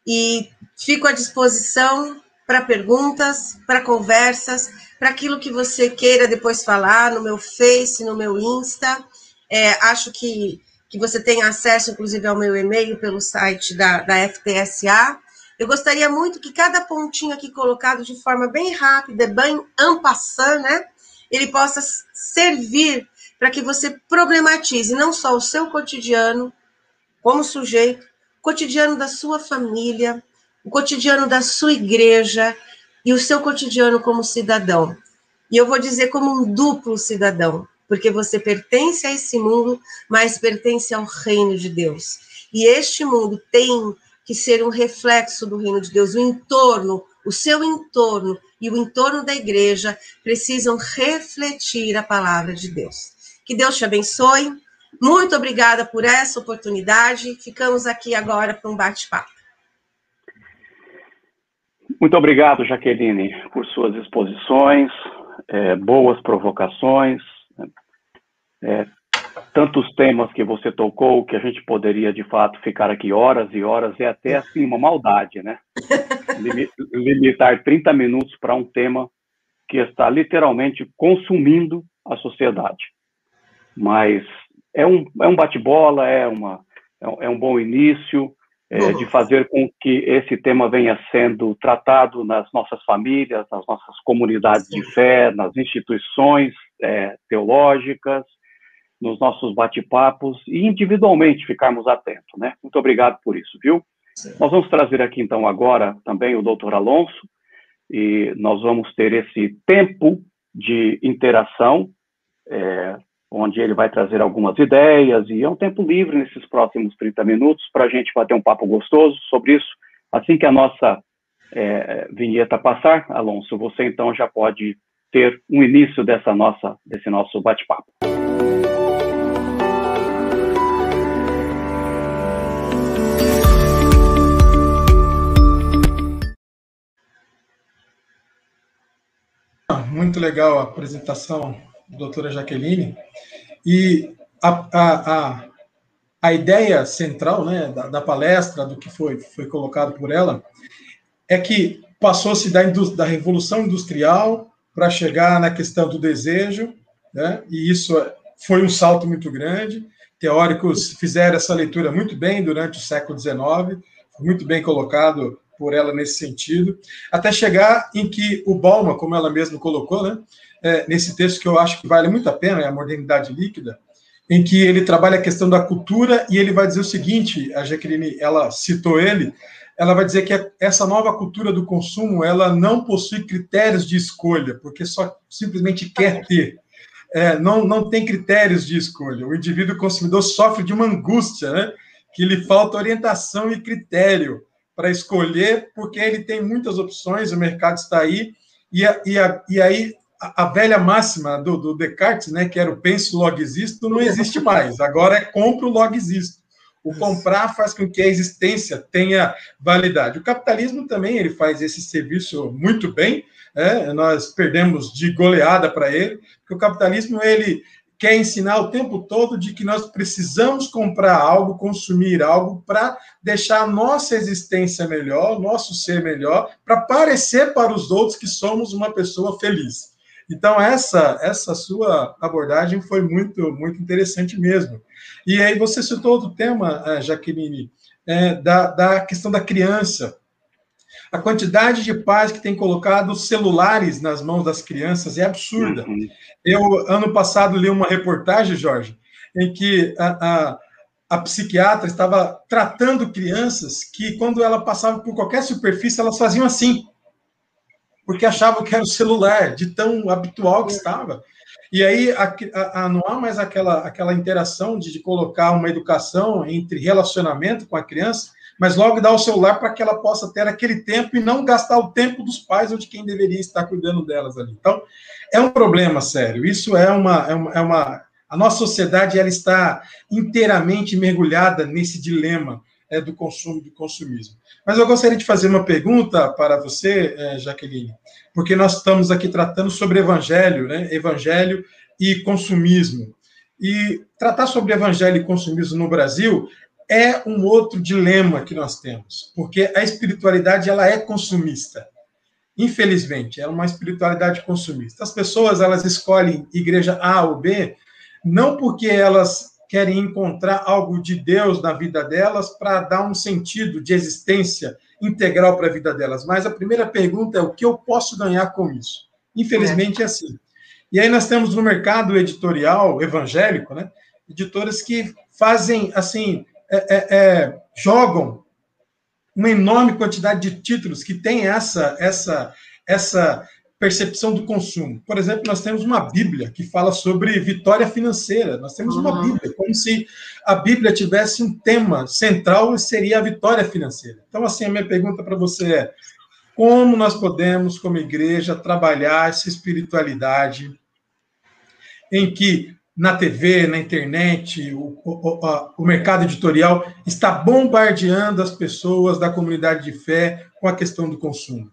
e fico à disposição para perguntas, para conversas, para aquilo que você queira depois falar no meu Face, no meu Insta. É, acho que, que você tem acesso, inclusive, ao meu e-mail pelo site da, da FTSA. Eu gostaria muito que cada pontinho aqui colocado de forma bem rápida, bem ampassando, né? Ele possa servir para que você problematize não só o seu cotidiano como sujeito, o cotidiano da sua família, o cotidiano da sua igreja e o seu cotidiano como cidadão. E eu vou dizer como um duplo cidadão, porque você pertence a esse mundo, mas pertence ao reino de Deus. E este mundo tem que ser um reflexo do reino de Deus, o entorno, o seu entorno e o entorno da igreja precisam refletir a palavra de Deus. Que Deus te abençoe. Muito obrigada por essa oportunidade. Ficamos aqui agora para um bate-papo. Muito obrigado, Jaqueline, por suas exposições, é, boas provocações, é, tantos temas que você tocou que a gente poderia de fato ficar aqui horas e horas é até assim uma maldade, né? Limitar 30 minutos para um tema que está literalmente consumindo a sociedade. Mas é um, é um bate-bola, é, uma, é um bom início é, de fazer com que esse tema venha sendo tratado nas nossas famílias, nas nossas comunidades de fé, nas instituições é, teológicas, nos nossos bate-papos e individualmente ficarmos atentos, né? Muito obrigado por isso, viu? Sim. Nós vamos trazer aqui então agora também o doutor Alonso e nós vamos ter esse tempo de interação, é, onde ele vai trazer algumas ideias e é um tempo livre nesses próximos 30 minutos para a gente bater um papo gostoso sobre isso. Assim que a nossa é, vinheta passar, Alonso, você então já pode ter um início dessa nossa, desse nosso bate-papo. Muito legal a apresentação da doutora Jaqueline. E a, a, a, a ideia central né, da, da, palestra, do que foi, foi colocado por ela, é que passou-se da, da revolução industrial para chegar na questão do desejo, né, e isso foi um salto muito grande. Teóricos fizeram essa leitura muito bem durante o século XIX, muito bem colocado por ela nesse sentido, até chegar em que o Balma, como ela mesma colocou, né, é, nesse texto que eu acho que vale muito a pena, é a modernidade líquida, em que ele trabalha a questão da cultura e ele vai dizer o seguinte, a Jaqueline, ela citou ele, ela vai dizer que essa nova cultura do consumo, ela não possui critérios de escolha, porque só simplesmente quer ter. É, não, não tem critérios de escolha. O indivíduo consumidor sofre de uma angústia, né? que lhe falta orientação e critério para escolher, porque ele tem muitas opções, o mercado está aí, e, a, e, a, e aí a, a, velha máxima do, do, Descartes, né, que era o penso, logo existo, não existe mais. Agora é compro, logo existo. O comprar faz com que a existência tenha validade. O capitalismo também ele faz esse serviço muito bem. É, nós perdemos de goleada para ele, porque o capitalismo ele quer ensinar o tempo todo de que nós precisamos comprar algo, consumir algo para deixar a nossa existência melhor, nosso ser melhor, para parecer para os outros que somos uma pessoa feliz. Então essa essa sua abordagem foi muito muito interessante mesmo. E aí você citou outro tema, eh, Jaqueline, é, da, da questão da criança a quantidade de pais que têm colocado celulares nas mãos das crianças é absurda. Uhum. Eu, ano passado, li uma reportagem, Jorge, em que a, a, a, psiquiatra estava tratando crianças que, quando ela passava por qualquer superfície, elas faziam assim, porque achavam que era o celular, de tão habitual que estava. E aí a, não há mais aquela, aquela interação de, de colocar uma educação entre relacionamento com a criança mas logo dar o celular para que ela possa ter aquele tempo e não gastar o tempo dos pais ou de quem deveria estar cuidando delas ali. Então, é um problema sério. Isso é uma, é uma, é uma a nossa sociedade ela está inteiramente mergulhada nesse dilema é, do consumo do consumismo. Mas eu gostaria de fazer uma pergunta para você, é, Jaqueline, porque nós estamos aqui tratando sobre evangelho, né? Evangelho e consumismo. E tratar sobre evangelho e consumismo no Brasil é um outro dilema que nós temos, porque a espiritualidade ela é consumista. Infelizmente, é uma espiritualidade consumista. As pessoas elas escolhem igreja A ou B não porque elas querem encontrar algo de Deus na vida delas para dar um sentido de existência integral para a vida delas, mas a primeira pergunta é o que eu posso ganhar com isso. Infelizmente é, assim. E aí nós temos no mercado editorial evangélico, né, editoras que fazem assim é, é, é, jogam uma enorme quantidade de títulos que tem essa essa essa percepção do consumo. Por exemplo, nós temos uma Bíblia que fala sobre vitória financeira. Nós temos uma uhum. Bíblia, como se a Bíblia tivesse um tema central e seria a vitória financeira. Então, assim, a minha pergunta para você é: como nós podemos, como igreja, trabalhar essa espiritualidade em que na TV, na internet, o, o, a, o, mercado editorial está bombardeando as pessoas da comunidade de fé com a questão do consumo.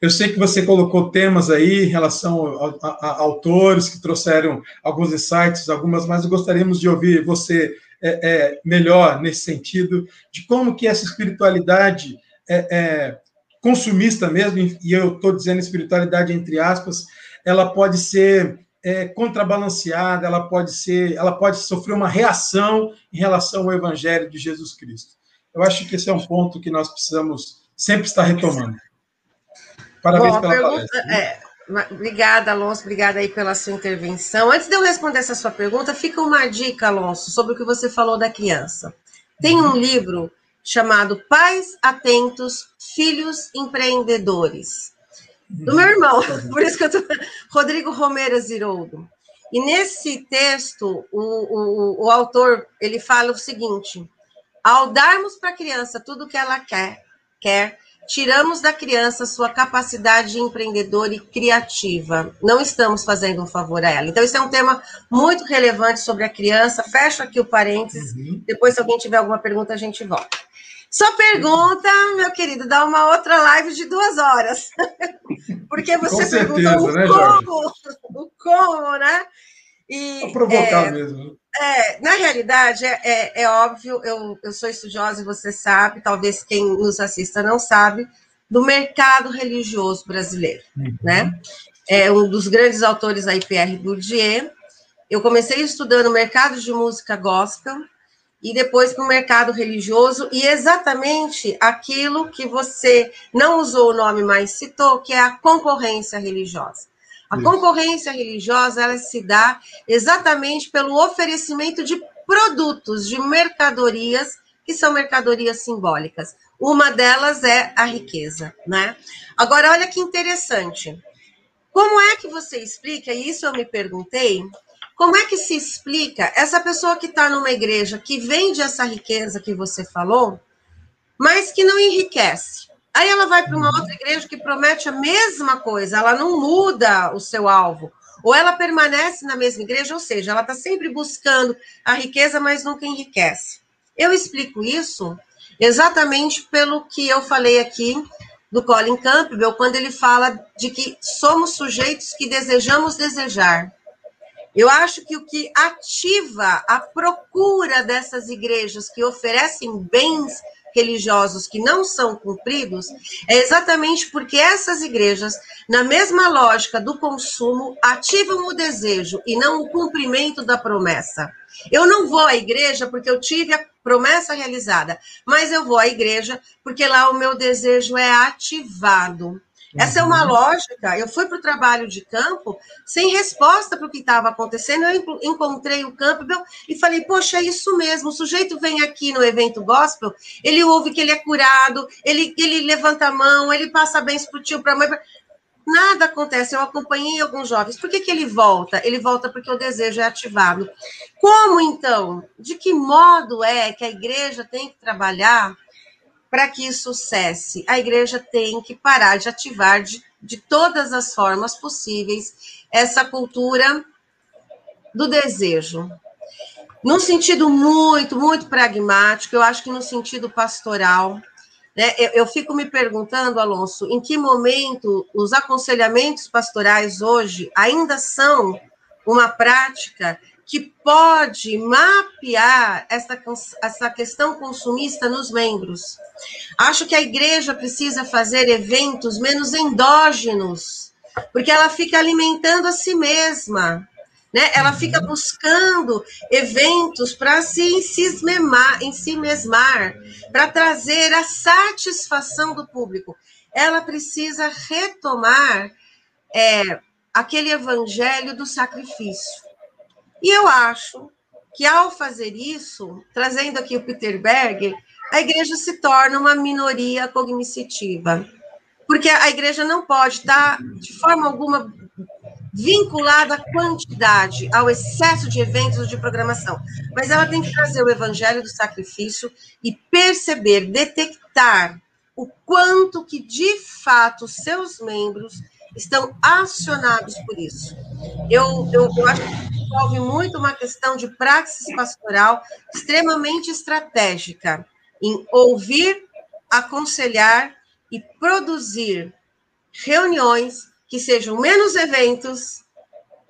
Eu sei que você colocou temas aí em relação a, a, a autores que trouxeram alguns insights, algumas, mas gostaríamos de ouvir você é, é, melhor nesse sentido, de como que essa espiritualidade é, é consumista mesmo, e eu estou dizendo espiritualidade entre aspas, ela pode ser é, contrabalanceada, ela pode ser, ela pode sofrer uma reação em relação ao Evangelho de Jesus Cristo. Eu acho que esse é um ponto que nós precisamos sempre estar retomando. Parabéns Bom, pela pergunta, palestra. É, obrigada, Alonso, obrigada aí pela sua intervenção. Antes de eu responder essa sua pergunta, fica uma dica, Alonso, sobre o que você falou da criança. Tem um livro chamado Pais Atentos, Filhos Empreendedores, do meu irmão, por isso que eu tô... Rodrigo Romero Ziroldo. E nesse texto, o, o, o autor, ele fala o seguinte, ao darmos para a criança tudo o que ela quer, quer, tiramos da criança sua capacidade empreendedora e criativa. Não estamos fazendo um favor a ela. Então, isso é um tema muito relevante sobre a criança. Fecho aqui o parênteses. Uhum. Depois, se alguém tiver alguma pergunta, a gente volta. Sua pergunta, meu querido, dá uma outra live de duas horas. Porque você certeza, perguntou o né, como, o como, né? E, Vou provocar é, mesmo. É, na realidade, é, é, é, óbvio, eu, eu sou estudiosa e você sabe, talvez quem nos assista não sabe, do mercado religioso brasileiro, uhum. né? É um dos grandes autores aí, Pierre Bourdieu. Eu comecei estudando mercado de música gospel, e depois para o mercado religioso, e exatamente aquilo que você não usou o nome, mas citou, que é a concorrência religiosa. A Isso. concorrência religiosa ela se dá exatamente pelo oferecimento de produtos, de mercadorias, que são mercadorias simbólicas. Uma delas é a riqueza, né? Agora, olha que interessante. Como é que você explica, e isso eu me perguntei, como é que se explica essa pessoa que está numa igreja que vende essa riqueza que você falou, mas que não enriquece? Aí ela vai para uma uhum. outra igreja que promete a mesma coisa, ela não muda o seu alvo. Ou ela permanece na mesma igreja, ou seja, ela está sempre buscando a riqueza, mas nunca enriquece. Eu explico isso exatamente pelo que eu falei aqui do Colin Campbell, quando ele fala de que somos sujeitos que desejamos desejar. Eu acho que o que ativa a procura dessas igrejas que oferecem bens religiosos que não são cumpridos é exatamente porque essas igrejas, na mesma lógica do consumo, ativam o desejo e não o cumprimento da promessa. Eu não vou à igreja porque eu tive a promessa realizada, mas eu vou à igreja porque lá o meu desejo é ativado. Essa é uma uhum. lógica. Eu fui para o trabalho de campo sem resposta para o que estava acontecendo. Eu encontrei o Campbell e falei: Poxa, é isso mesmo. O sujeito vem aqui no evento gospel, ele ouve que ele é curado, ele, ele levanta a mão, ele passa bens para o tio, para a mãe. Pra... Nada acontece. Eu acompanhei alguns jovens. Por que, que ele volta? Ele volta porque o desejo é ativado. Como então? De que modo é que a igreja tem que trabalhar para que isso cesse, a igreja tem que parar de ativar de, de todas as formas possíveis essa cultura do desejo. Num sentido muito, muito pragmático, eu acho que no sentido pastoral, né, eu, eu fico me perguntando, Alonso, em que momento os aconselhamentos pastorais hoje ainda são uma prática que pode mapear essa, essa questão consumista nos membros. Acho que a igreja precisa fazer eventos menos endógenos, porque ela fica alimentando a si mesma. Né? Ela uhum. fica buscando eventos para se ensimesmar, ensimesmar para trazer a satisfação do público. Ela precisa retomar é, aquele evangelho do sacrifício. E eu acho que ao fazer isso, trazendo aqui o Peter Berger, a igreja se torna uma minoria cognitiva. porque a igreja não pode estar, de forma alguma, vinculada à quantidade, ao excesso de eventos de programação. Mas ela tem que trazer o evangelho do sacrifício e perceber, detectar o quanto que, de fato, seus membros estão acionados por isso. Eu, eu, eu acho que envolve muito uma questão de praxis pastoral extremamente estratégica em ouvir, aconselhar e produzir reuniões que sejam menos eventos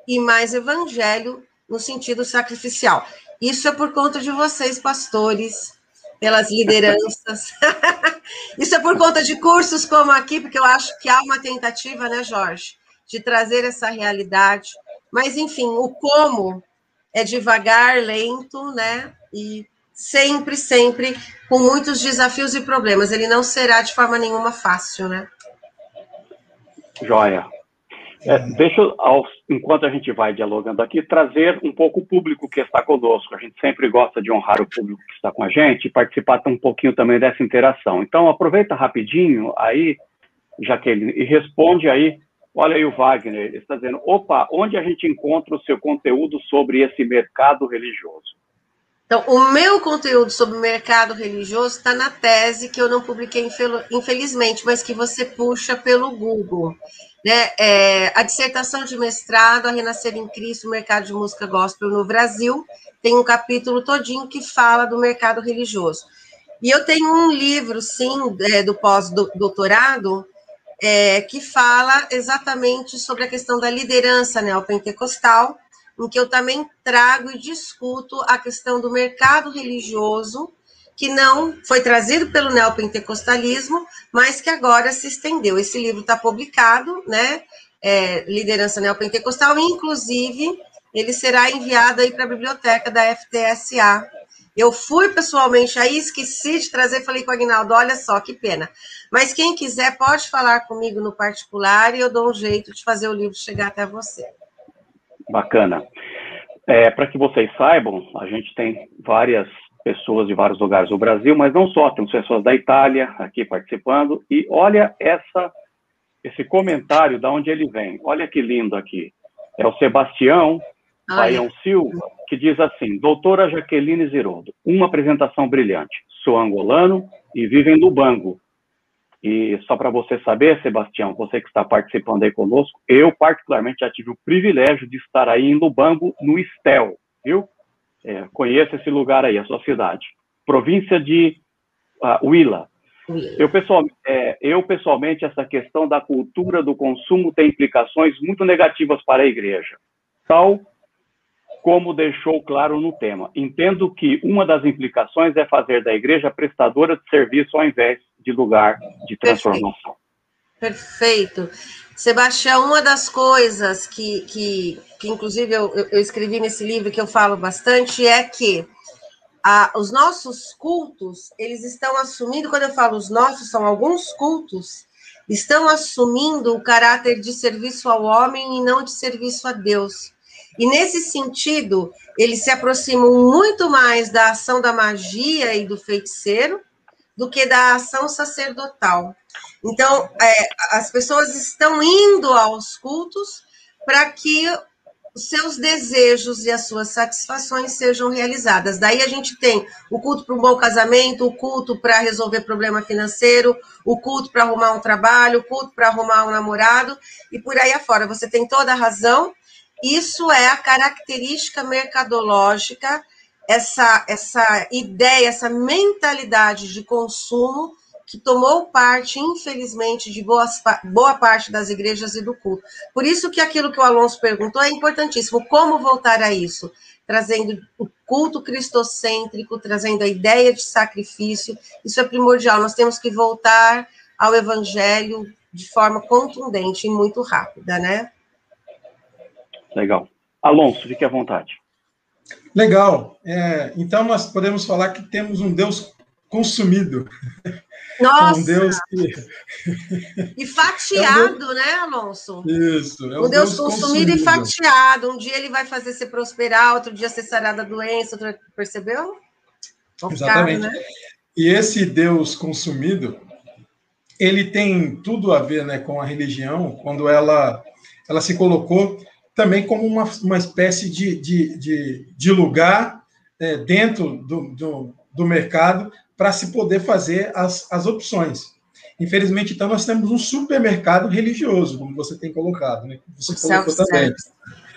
e mais evangelho no sentido sacrificial. Isso é por conta de vocês, pastores, pelas lideranças. Isso é por conta de cursos como aqui, porque eu acho que há uma tentativa, né, Jorge, de trazer essa realidade. Mas, enfim, o como é devagar, lento, né? E sempre, sempre com muitos desafios e problemas. Ele não será de forma nenhuma fácil, né? Joia. É, deixa, ao, enquanto a gente vai dialogando aqui, trazer um pouco o público que está conosco. A gente sempre gosta de honrar o público que está com a gente e participar um pouquinho também dessa interação. Então, aproveita rapidinho aí, Jaqueline, e responde aí. Olha aí o Wagner, ele está dizendo: opa, onde a gente encontra o seu conteúdo sobre esse mercado religioso? Então, o meu conteúdo sobre o mercado religioso está na tese que eu não publiquei, infelizmente, mas que você puxa pelo Google. Né? É, a dissertação de mestrado, A Renascer em Cristo, o mercado de música gospel no Brasil, tem um capítulo todinho que fala do mercado religioso. E eu tenho um livro, sim, é, do pós-doutorado, é, que fala exatamente sobre a questão da liderança neopentecostal, em que eu também trago e discuto a questão do mercado religioso, que não foi trazido pelo neopentecostalismo, mas que agora se estendeu. Esse livro está publicado, né? É, Liderança Neopentecostal, inclusive ele será enviado aí para a biblioteca da FTSA. Eu fui pessoalmente aí, esqueci de trazer, falei com o Agnaldo, olha só, que pena. Mas quem quiser pode falar comigo no particular e eu dou um jeito de fazer o livro chegar até você. Bacana. É, Para que vocês saibam, a gente tem várias pessoas de vários lugares do Brasil, mas não só, temos pessoas da Itália aqui participando, e olha essa, esse comentário, da onde ele vem. Olha que lindo aqui. É o Sebastião Baião Silva, que diz assim, doutora Jaqueline Zirodo, uma apresentação brilhante. Sou angolano e vivo em Lubango, e só para você saber, Sebastião, você que está participando aí conosco, eu particularmente já tive o privilégio de estar aí em Lubango, no Estel, viu? É, conheço esse lugar aí, a sua cidade. Província de uh, Huila. Eu, pessoal, é, eu, pessoalmente, essa questão da cultura do consumo tem implicações muito negativas para a igreja, tal como deixou claro no tema. Entendo que uma das implicações é fazer da igreja prestadora de serviço ao invés de lugar de transformação. Perfeito. Perfeito. Sebastião, uma das coisas que, que, que inclusive, eu, eu, escrevi nesse livro que eu falo bastante é que os nossos cultos, eles estão assumindo, quando eu falo os nossos, são alguns cultos, estão assumindo o caráter de serviço ao homem e não de serviço a Deus. E nesse sentido, eles se aproximam muito mais da ação da magia e do feiticeiro do que da ação sacerdotal. Então, é, as pessoas estão indo aos cultos para que os seus desejos e as suas satisfações sejam realizadas. Daí a gente tem o culto para um bom casamento, o culto para resolver problema financeiro, o culto para arrumar um trabalho, o culto para arrumar um namorado e por aí afora. Você tem toda a razão isso é a característica mercadológica, essa, essa ideia, essa mentalidade de consumo que tomou parte, infelizmente, de boas, boa parte das igrejas e do culto. Por isso que aquilo que o Alonso perguntou é importantíssimo. Como voltar a isso? Trazendo o culto cristocêntrico, trazendo a ideia de sacrifício. Isso é primordial. Nós temos que voltar ao evangelho de forma contundente e muito rápida, né? Legal. Alonso, fique à vontade. Legal. É, então, nós podemos falar que temos um Deus consumido. Nossa! um Deus que... E fatiado, é um Deus... né, Alonso? Isso. É um, um Deus, Deus consumido, consumido, e fatiado. Um dia ele vai fazer você prosperar, outro dia você sarar da doença, outro... percebeu? Exatamente. né? E esse Deus consumido, ele tem tudo a ver né, com a religião, quando ela, ela se colocou também como uma, uma espécie de, de, de, de lugar é, dentro do, do, do mercado para se poder fazer as, as opções. Infelizmente, então, nós temos um supermercado religioso, como você tem colocado, né? Você colocou também.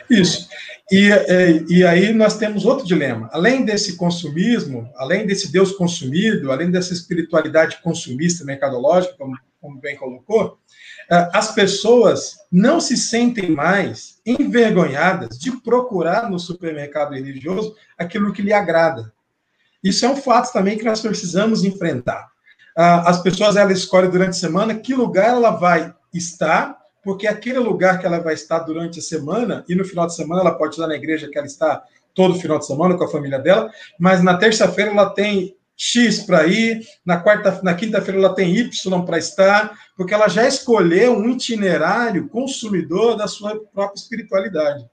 Isso. E, é, e aí nós temos outro dilema. Além desse consumismo, além desse Deus consumido, além dessa espiritualidade consumista mercadológica, como, como bem colocou, as pessoas não se sentem mais envergonhadas de procurar no supermercado religioso aquilo que lhe agrada. Isso é um fato também que nós precisamos enfrentar. As pessoas elas escolhem durante a semana que lugar ela vai estar porque aquele lugar que ela vai estar durante a semana, e no final de semana ela pode estar na igreja que ela está todo final de semana com a família dela, mas na terça-feira ela tem X para ir, na quarta, na quinta-feira ela tem Y para estar, porque ela já escolheu um itinerário consumidor da sua própria espiritualidade.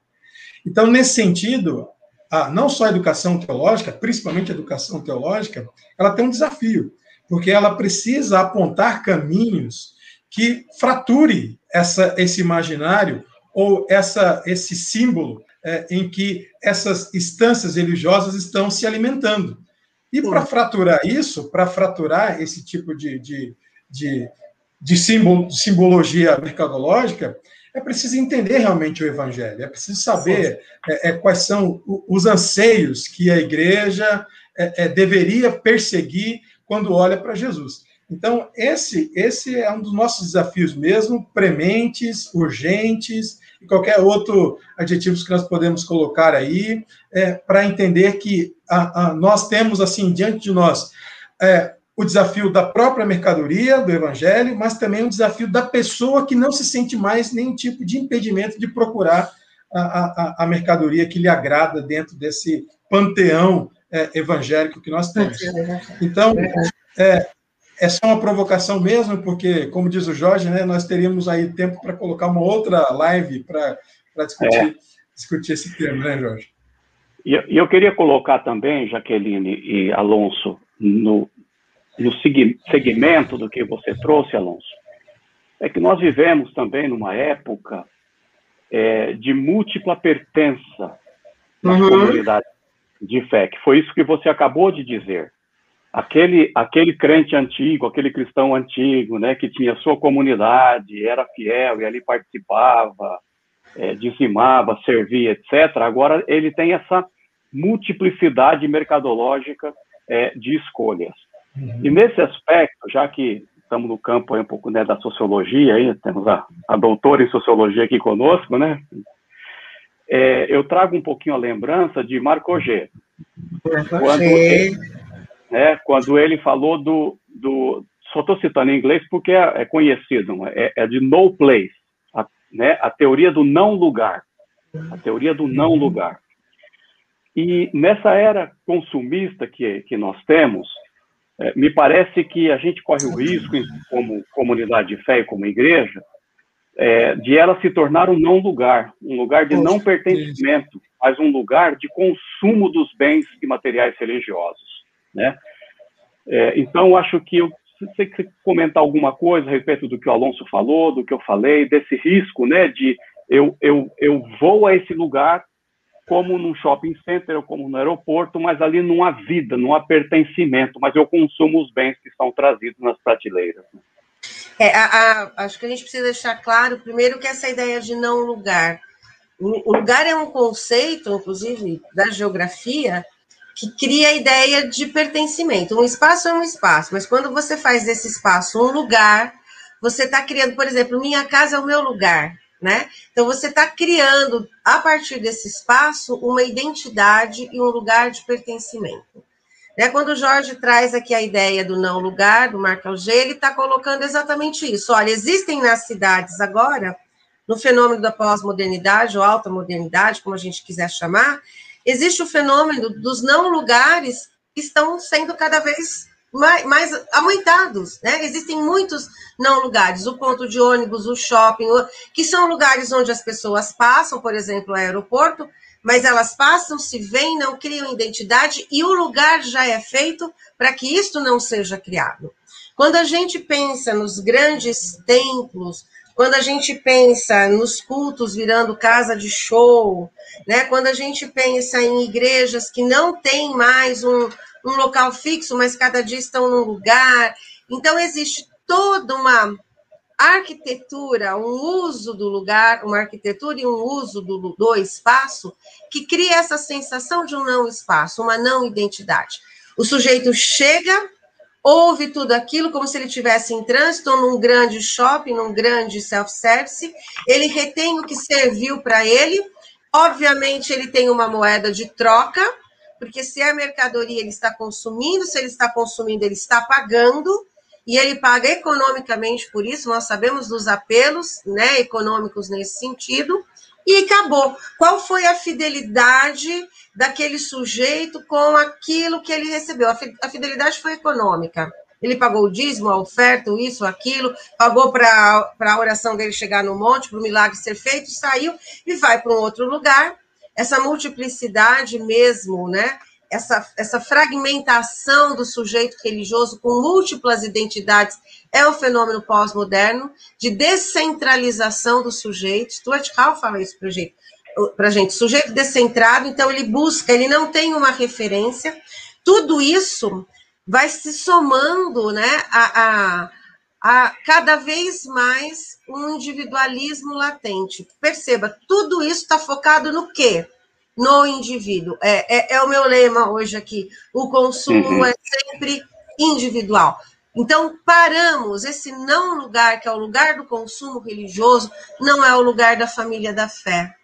Então, nesse sentido, a, não só a educação teológica, principalmente a educação teológica, ela tem um desafio, porque ela precisa apontar caminhos que frature essa, esse imaginário ou essa, esse símbolo é, em que essas instâncias religiosas estão se alimentando. E para fraturar isso, para fraturar esse tipo de, de, de, de simbologia mercadológica, é preciso entender realmente o evangelho, é preciso saber é, é, quais são os anseios que a igreja é, é deveria perseguir quando olha para Jesus. Então, esse, esse é um dos nossos desafios mesmo, prementes, urgentes, e qualquer outro adjetivo que nós podemos colocar aí, é, para entender que a, a, nós temos, assim, diante de nós, é, o desafio da própria mercadoria, do evangelho, mas também o desafio da pessoa que não se sente mais nenhum tipo de impedimento de procurar a, a, a mercadoria que lhe agrada dentro desse panteão é, evangélico que nós temos. Então, é, é só uma provocação mesmo, porque, como diz o Jorge, né, nós teríamos aí tempo para colocar uma outra live para discutir, é. discutir esse tema, né, Jorge? E eu, eu queria colocar também, Jaqueline e Alonso, no, no segmento do que você trouxe, Alonso, é que nós vivemos também numa época é, de múltipla pertença na uhum. comunidade de fé, que foi isso que você acabou de dizer aquele aquele crente antigo, aquele cristão antigo, né, que tinha sua comunidade, era fiel e ali participava, é, dizimava, servia, etc. Agora ele tem essa multiplicidade mercadológica é, de escolhas. Uhum. E nesse aspecto, já que estamos no campo aí um pouco né, da sociologia, aí, temos a, a doutora em sociologia aqui conosco, né? É, eu trago um pouquinho a lembrança de Marco G. Quando ele, né, quando ele falou do, do só estou citando em inglês porque é, é conhecido, é, é, de no place, a, né, a teoria do não lugar, a teoria do não lugar. E nessa era consumista que, que nós temos, é, me parece que a gente corre o risco, como comunidade de fé e como igreja, é, de ela se tornar um não lugar, um lugar de não pertencimento, mas um lugar de consumo dos bens e materiais religiosos. Né? É, então, acho que eu você quer comentar alguma coisa a respeito do que o Alonso falou, do que eu falei, desse risco, né, de eu, eu, eu vou a esse lugar como num shopping center ou como no aeroporto, mas ali não há vida, não há pertencimento, mas eu consumo os bens que são trazidos nas prateleiras. Né? É, a, a, acho que a gente precisa deixar claro, primeiro, que essa ideia de não lugar. O lugar é um conceito, inclusive, da geografia, que cria a ideia de pertencimento. Um espaço é um espaço, mas quando você faz desse espaço um lugar, você está criando, por exemplo, minha casa é o meu lugar, né? Então você está criando, a partir desse espaço, uma identidade e um lugar de pertencimento. Né? Quando o Jorge traz aqui a ideia do não lugar, do Marco Alger, ele está colocando exatamente isso. Olha, existem nas cidades agora, no fenômeno da pós-modernidade ou alta modernidade, como a gente quiser chamar, existe o fenômeno dos não lugares que estão sendo cada vez mais, mais aumentados, né? Existem muitos não lugares, o ponto de ônibus, o shopping, que são lugares onde as pessoas passam, por exemplo, o aeroporto, mas elas passam, se veem, não criam identidade e o lugar já é feito para que isto não seja criado. Quando a gente pensa nos grandes templos, quando a gente pensa nos cultos virando casa de show, né? Quando a gente pensa em igrejas que não têm mais um, um local fixo, mas cada dia estão num lugar. Então existe toda uma arquitetura, um uso do lugar, uma arquitetura e um uso do, do espaço que cria essa sensação de um não espaço, uma não identidade. O sujeito chega, ouve tudo aquilo como se ele tivesse em trânsito num grande shopping, num grande self-service, ele retém o que serviu para ele, obviamente ele tem uma moeda de troca, porque se é mercadoria ele está consumindo, se ele está consumindo ele está pagando, e ele paga economicamente por isso, nós sabemos dos apelos né, econômicos nesse sentido, e acabou. Qual foi a fidelidade daquele sujeito com aquilo que ele recebeu? A fidelidade foi econômica. Ele pagou o dízimo, a oferta, isso, aquilo, pagou para a oração dele chegar no monte, para o milagre ser feito, saiu e vai para um outro lugar. Essa multiplicidade mesmo, né? essa, essa fragmentação do sujeito religioso com múltiplas identidades é o fenômeno pós-moderno de descentralização do sujeito. Stuart Hall fala isso para gente. Para gente, sujeito descentrado, então ele busca, ele não tem uma referência. Tudo isso vai se somando, né, a, a, a cada vez mais um individualismo latente. Perceba, tudo isso está focado no quê? no indivíduo. É, é, é o meu lema hoje aqui. O consumo uhum. é sempre individual. Então, paramos. Esse não lugar, que é o lugar do consumo religioso, não é o lugar da família da fé.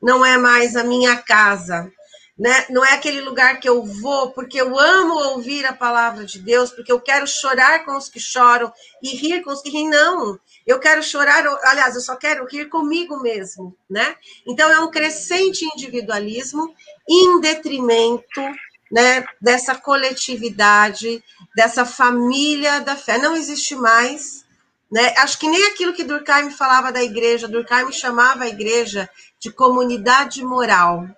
Não é mais a minha casa né? Não é aquele lugar que eu vou porque eu amo ouvir a palavra de Deus, porque eu quero chorar com os que choram e rir com os que riem. Não, eu quero chorar, aliás, eu só quero rir comigo mesmo, né? Então é um crescente individualismo em detrimento, né, dessa coletividade, dessa família da fé. Não existe mais, né? Acho que nem aquilo que Durkheim falava da igreja, Durkheim chamava a igreja de comunidade moral.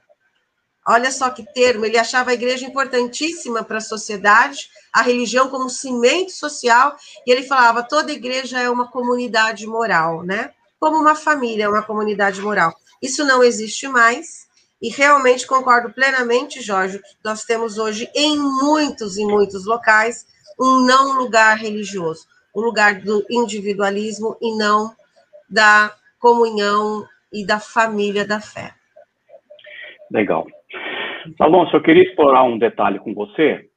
Olha só que termo, ele achava a igreja importantíssima para a sociedade, a religião como cimento social, e ele falava: toda igreja é uma comunidade moral, né? Como uma família, uma comunidade moral. Isso não existe mais, e realmente concordo plenamente, Jorge, que nós temos hoje em muitos e muitos locais um não lugar religioso, um lugar do individualismo e não da comunhão e da família da fé. Legal. Alonso, eu queria explorar um detalhe com você,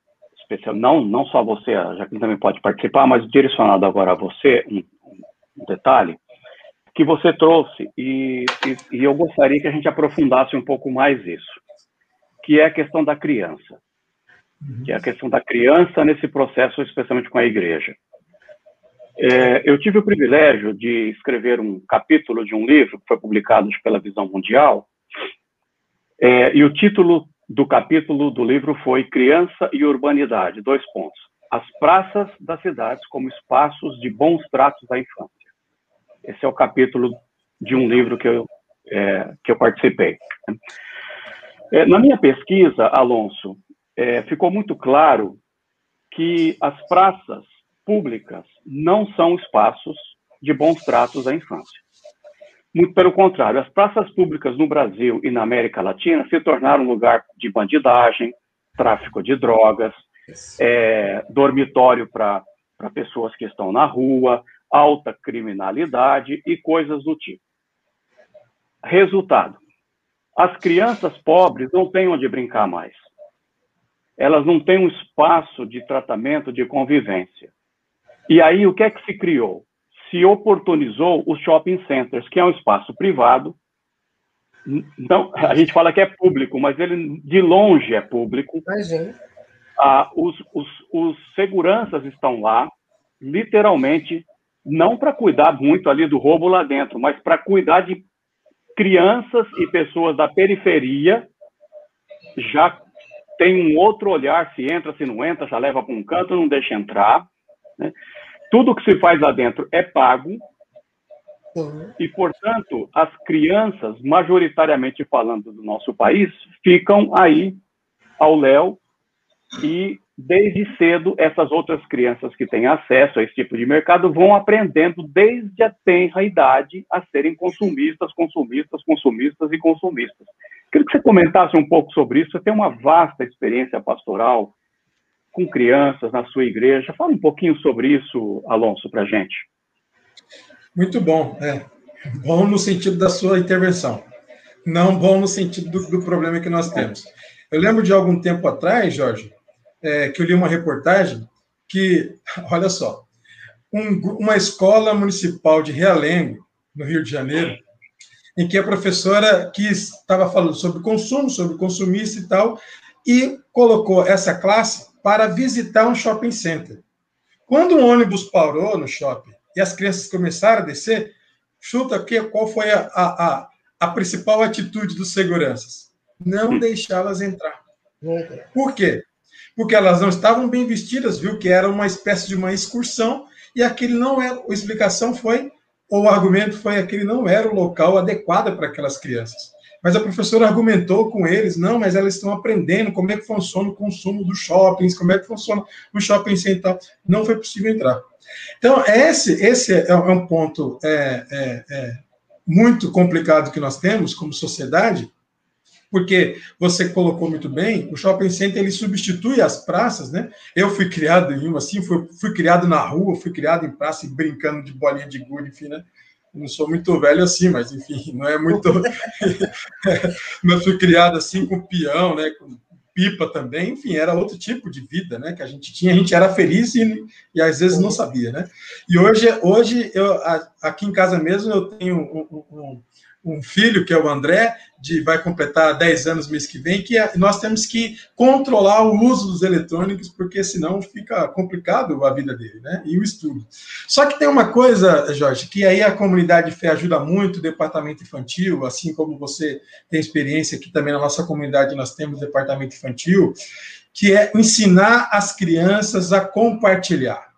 especial, não, não só você, a Jaqueline também pode participar, mas direcionado agora a você, um, um detalhe que você trouxe, e, e, e eu gostaria que a gente aprofundasse um pouco mais isso, que é a questão da criança. Uhum. Que é a questão da criança nesse processo, especialmente com a igreja. É, eu tive o privilégio de escrever um capítulo de um livro que foi publicado pela Visão Mundial, é, e o título do capítulo do livro foi Criança e Urbanidade, dois pontos. As praças das cidades como espaços de bons tratos à infância. Esse é o capítulo de um livro que eu, é, que eu participei. É, na minha pesquisa, Alonso, é, ficou muito claro que as praças públicas não são espaços de bons tratos à infância. Muito pelo contrário, as praças públicas no Brasil e na América Latina se tornaram lugar de bandidagem, tráfico de drogas, é, dormitório para pessoas que estão na rua, alta criminalidade e coisas do tipo. Resultado: as crianças pobres não têm onde brincar mais. Elas não têm um espaço de tratamento, de convivência. E aí, o que é que se criou? se oportunizou os shopping centers, que é um espaço privado. Então, a gente fala que é público, mas ele de longe é público. Ah, os, os, os seguranças estão lá, literalmente, não para cuidar muito ali do roubo lá dentro, mas para cuidar de crianças e pessoas da periferia. Já tem um outro olhar, se entra, se não entra, já leva para um canto, não deixa entrar. Né? tudo que se faz lá dentro é pago. E, portanto, as crianças, majoritariamente falando do nosso país, ficam aí ao léu e desde cedo, essas outras crianças que têm acesso a esse tipo de mercado vão aprendendo desde a tenra idade a serem consumistas, consumistas, consumistas e consumistas. Queria que você comentasse um pouco sobre isso. Você tem uma vasta experiência pastoral com crianças na sua igreja. Fala um pouquinho sobre isso, Alonso, para a gente. Muito bom. É. Bom no sentido da sua intervenção. Não bom no sentido do, do problema que nós temos. Eu lembro de algum tempo atrás, Jorge, é, que eu li uma reportagem que, olha só, um, uma escola municipal de Realengo, no Rio de Janeiro, em que a professora que estava falando sobre consumo, sobre consumista e tal, e colocou essa classe para visitar um shopping center. Quando o ônibus parou no shopping e as crianças começaram a descer, chuta que, qual foi a, a, a principal atitude dos seguranças? Não deixá-las entrar. Por quê? Porque elas não estavam bem vestidas, viu que era uma espécie de uma excursão, e aquele não é, a explicação foi, ou o argumento foi aquele não era o local adequado para aquelas crianças. Mas a professora argumentou com eles, não, mas elas estão aprendendo como é que funciona o consumo dos shoppings, como é que funciona o shopping central. Não foi possível entrar. Então, esse, esse é, é um ponto é, é, é muito complicado que nós temos como sociedade, porque você colocou muito bem, o shopping center ele substitui as praças, né? Eu fui criado em uma assim, fui, fui criado na rua, fui criado em praça, brincando de bolinha de gude, enfim, né? Não sou muito velho assim, mas enfim, não é muito. mas fui criado assim com peão, né? Com pipa também, enfim, era outro tipo de vida, né? Que a gente tinha, a gente era feliz e, e às vezes não sabia, né? E hoje, hoje eu, aqui em casa mesmo eu tenho um, um, um filho, que é o André, de vai completar 10 anos mês que vem, que é, nós temos que controlar o uso dos eletrônicos, porque senão fica complicado a vida dele, né? E o estudo. Só que tem uma coisa, Jorge, que aí a comunidade de fé ajuda muito, o departamento infantil, assim como você tem experiência aqui também na nossa comunidade, nós temos departamento infantil, que é ensinar as crianças a compartilhar.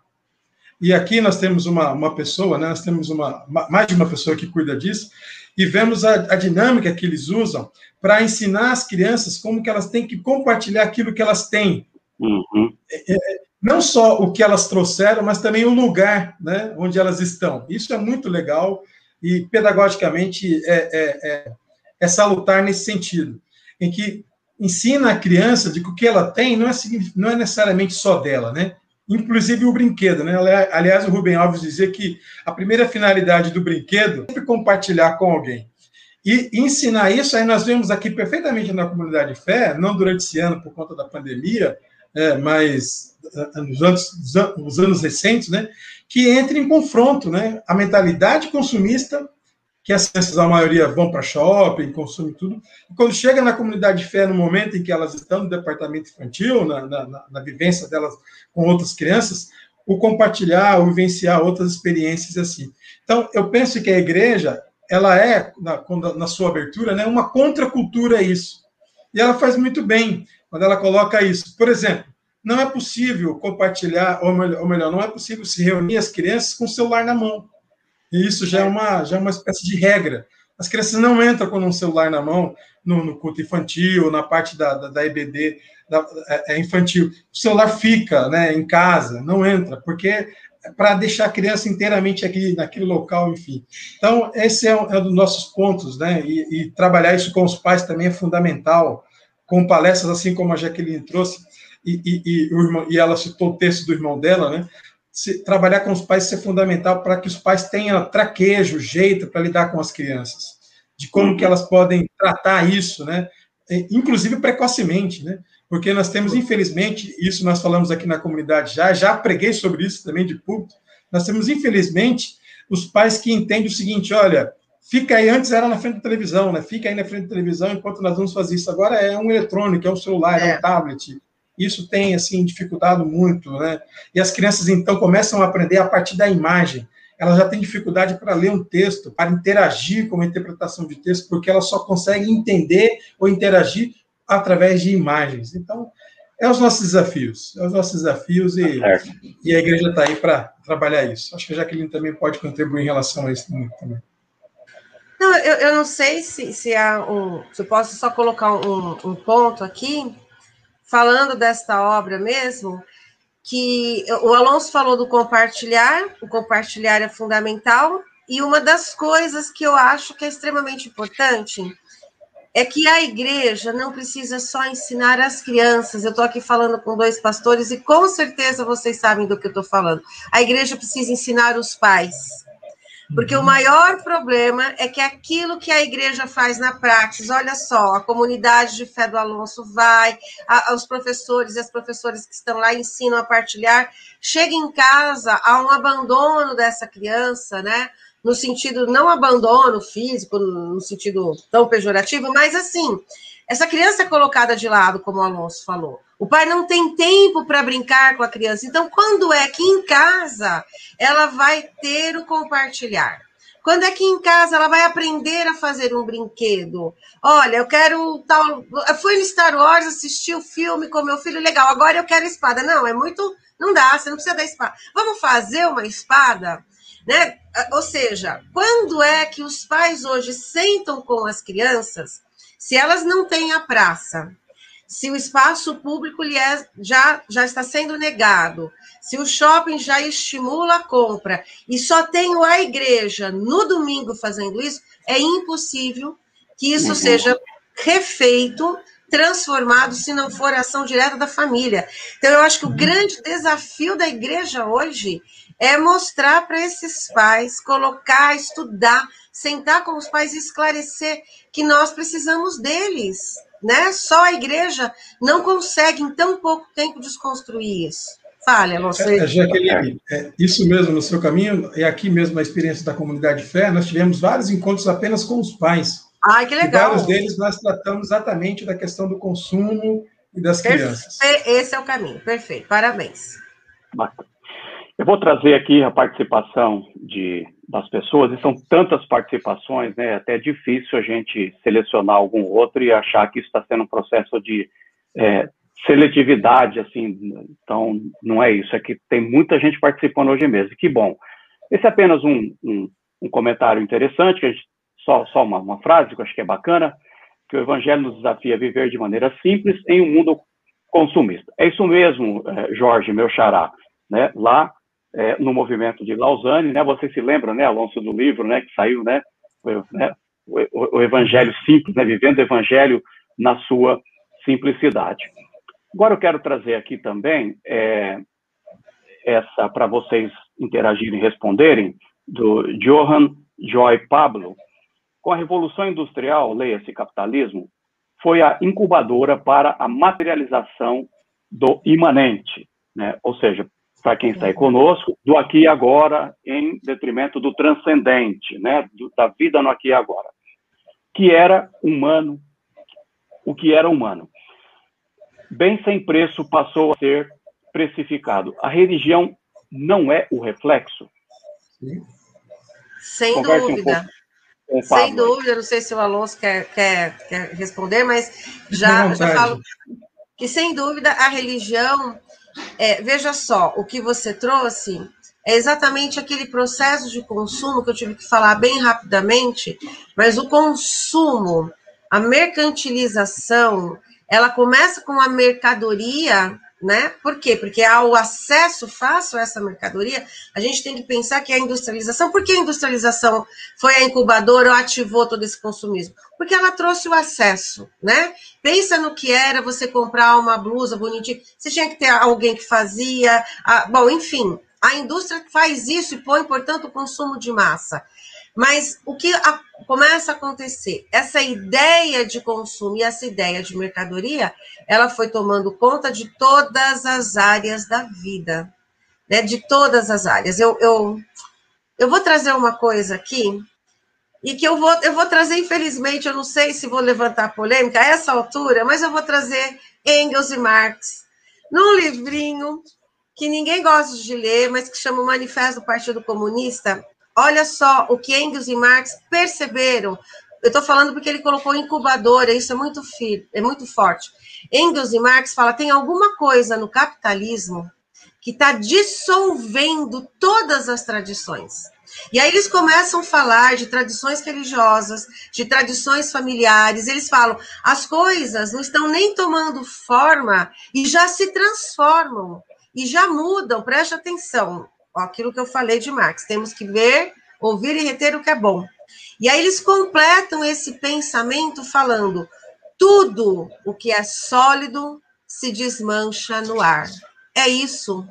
E aqui nós temos uma, uma pessoa, né, nós temos uma, mais de uma pessoa que cuida disso, e vemos a, a dinâmica que eles usam para ensinar as crianças como que elas têm que compartilhar aquilo que elas têm. Uhum. É, é, não só o que elas trouxeram, mas também o lugar né, onde elas estão. Isso é muito legal e pedagogicamente é, é, é, é salutar nesse sentido, em que ensina a criança de que o que ela tem não é, não é necessariamente só dela, né? Inclusive o brinquedo, né? Aliás, o Rubem Alves dizia que a primeira finalidade do brinquedo é sempre compartilhar com alguém. E ensinar isso, aí nós vemos aqui perfeitamente na comunidade de fé, não durante esse ano por conta da pandemia, é, mas é, nos anos, nos anos recentes, né? Que entra em confronto, né? A mentalidade consumista que as crianças, a maioria, vão para shopping, consumem tudo. E quando chega na comunidade de fé, no momento em que elas estão no departamento infantil, na, na, na vivência delas com outras crianças, o compartilhar, o vivenciar outras experiências assim. Então, eu penso que a igreja, ela é, na, na sua abertura, né, uma contracultura a isso. E ela faz muito bem quando ela coloca isso. Por exemplo, não é possível compartilhar, ou melhor, não é possível se reunir as crianças com o celular na mão. E isso já é uma, já é uma espécie de regra. As crianças não entram com um celular na mão no, no culto infantil, na parte da, da, da EBD da, é, é infantil. O celular fica né, em casa, não entra, porque é para deixar a criança inteiramente aqui naquele local, enfim. Então, esse é um, é um dos nossos pontos, né? E, e, trabalhar isso com os pais também é fundamental, com palestras assim como a Jaqueline trouxe, e, e, e, irmão, e ela citou o texto do irmão dela, né? Se, trabalhar com os pais é fundamental para que os pais tenham traquejo, jeito para lidar com as crianças, de como que elas podem tratar isso, né? Inclusive precocemente, né? Porque nós temos, infelizmente, isso nós falamos aqui na comunidade já, já preguei sobre isso também de público, nós temos, infelizmente, os pais que entendem o seguinte, olha, fica aí, antes era na frente da televisão, né? Fica aí na frente da televisão enquanto nós vamos fazer isso. Agora é um eletrônico, é um celular, é, é um tablet, isso tem, assim, dificultado muito, né? E as crianças, então, começam a aprender a partir da imagem. Elas já têm dificuldade para ler um texto, para interagir com a interpretação de texto, porque elas só conseguem entender ou interagir através de imagens. Então, é os nossos desafios, é os nossos desafios e, e a igreja está aí para trabalhar isso. Acho que a Jaqueline também pode contribuir em relação a isso também. Não, eu, eu não sei se, se, há um, se eu posso só colocar um, um ponto aqui, falando desta obra mesmo, que o Alonso falou do compartilhar, o compartilhar é fundamental, e uma das coisas que eu acho que é extremamente importante é que a igreja não precisa só ensinar as crianças. Eu estou aqui falando com dois pastores e com certeza vocês sabem do que eu estou falando. A igreja precisa ensinar os pais. Porque uhum. o maior problema é que aquilo que a igreja faz na prática, olha só, a comunidade de fé do Alonso vai, a, os professores e as professoras que estão lá ensinam a partilhar, chega em casa, há um abandono dessa criança, né? no sentido, não abandono físico, no sentido tão pejorativo, mas assim, essa criança é colocada de lado, como o Alonso falou. O pai não tem tempo para brincar com a criança. Então, quando é que em casa ela vai ter o compartilhar? Quando é que em casa ela vai aprender a fazer um brinquedo? Olha, eu quero tal. Eu fui no Star Wars assistir o filme com meu filho, legal. Agora eu quero espada. Não, é muito. Não dá, você não precisa da espada. Vamos fazer uma espada? Né? Ou seja, quando é que os pais hoje sentam com as crianças, se elas não têm a praça, se o espaço público lhe é, já, já está sendo negado, se o shopping já estimula a compra e só tem a igreja no domingo fazendo isso, é impossível que isso uhum. seja refeito, transformado, se não for ação direta da família. Então, eu acho que o uhum. grande desafio da igreja hoje é mostrar para esses pais, colocar, estudar, sentar com os pais e esclarecer que nós precisamos deles, né? Só a igreja não consegue em tão pouco tempo desconstruir isso. Fale, Alonso. É, Jaqueline, é, isso mesmo no seu caminho, é aqui mesmo a experiência da comunidade de fé, nós tivemos vários encontros apenas com os pais. Ai, que legal. E vários deles nós tratamos exatamente da questão do consumo e das crianças. Esse é o caminho, perfeito, parabéns. Bacana. Eu vou trazer aqui a participação de, das pessoas, e são tantas participações, né, é até difícil a gente selecionar algum outro e achar que isso está sendo um processo de é, seletividade, assim, então não é isso, é que tem muita gente participando hoje mesmo, que bom. Esse é apenas um, um, um comentário interessante, que gente, só, só uma, uma frase que eu acho que é bacana, que o Evangelho nos desafia a viver de maneira simples em um mundo consumista. É isso mesmo, é, Jorge, meu xará. Né? Lá é, no movimento de Lausanne, né? Você se lembra, né, Alonso, do livro, né, que saiu, né, o, né, o, o Evangelho simples, né, vivendo o Evangelho na sua simplicidade. Agora eu quero trazer aqui também é, essa para vocês interagirem e responderem do Johann Joy Pablo. Com a Revolução Industrial, leia-se capitalismo, foi a incubadora para a materialização do imanente, né? ou seja, para quem está aí conosco, do aqui e agora em detrimento do transcendente, né, do, da vida no aqui e agora, que era humano, o que era humano. Bem sem preço passou a ser precificado. A religião não é o reflexo? Sem Converse dúvida. Um sem dúvida, não sei se o Alonso quer, quer, quer responder, mas já, já falo que, sem dúvida, a religião é, veja só, o que você trouxe é exatamente aquele processo de consumo que eu tive que falar bem rapidamente, mas o consumo, a mercantilização, ela começa com a mercadoria né? Por quê? Porque há o acesso fácil a essa mercadoria, a gente tem que pensar que a industrialização, por que a industrialização foi a incubadora ou ativou todo esse consumismo? Porque ela trouxe o acesso, né? Pensa no que era você comprar uma blusa bonitinha, você tinha que ter alguém que fazia, a, bom, enfim, a indústria faz isso e põe, portanto, o consumo de massa. Mas o que a, começa a acontecer? Essa ideia de consumo e essa ideia de mercadoria, ela foi tomando conta de todas as áreas da vida, né? De todas as áreas. Eu, eu, eu vou trazer uma coisa aqui e que eu vou, eu vou trazer, infelizmente, eu não sei se vou levantar polêmica a essa altura, mas eu vou trazer Engels e Marx num livrinho que ninguém gosta de ler, mas que chama o Manifesto do Partido Comunista, Olha só o que Engels e Marx perceberam. Eu estou falando porque ele colocou incubadora, isso é muito, firme, é muito forte. Engels e Marx fala tem alguma coisa no capitalismo que está dissolvendo todas as tradições. E aí eles começam a falar de tradições religiosas, de tradições familiares. Eles falam, as coisas não estão nem tomando forma e já se transformam e já mudam. Preste atenção, aquilo que eu falei de Marx. Temos que ver, ouvir e reter o que é bom. E aí eles completam esse pensamento falando: tudo o que é sólido se desmancha no ar. É isso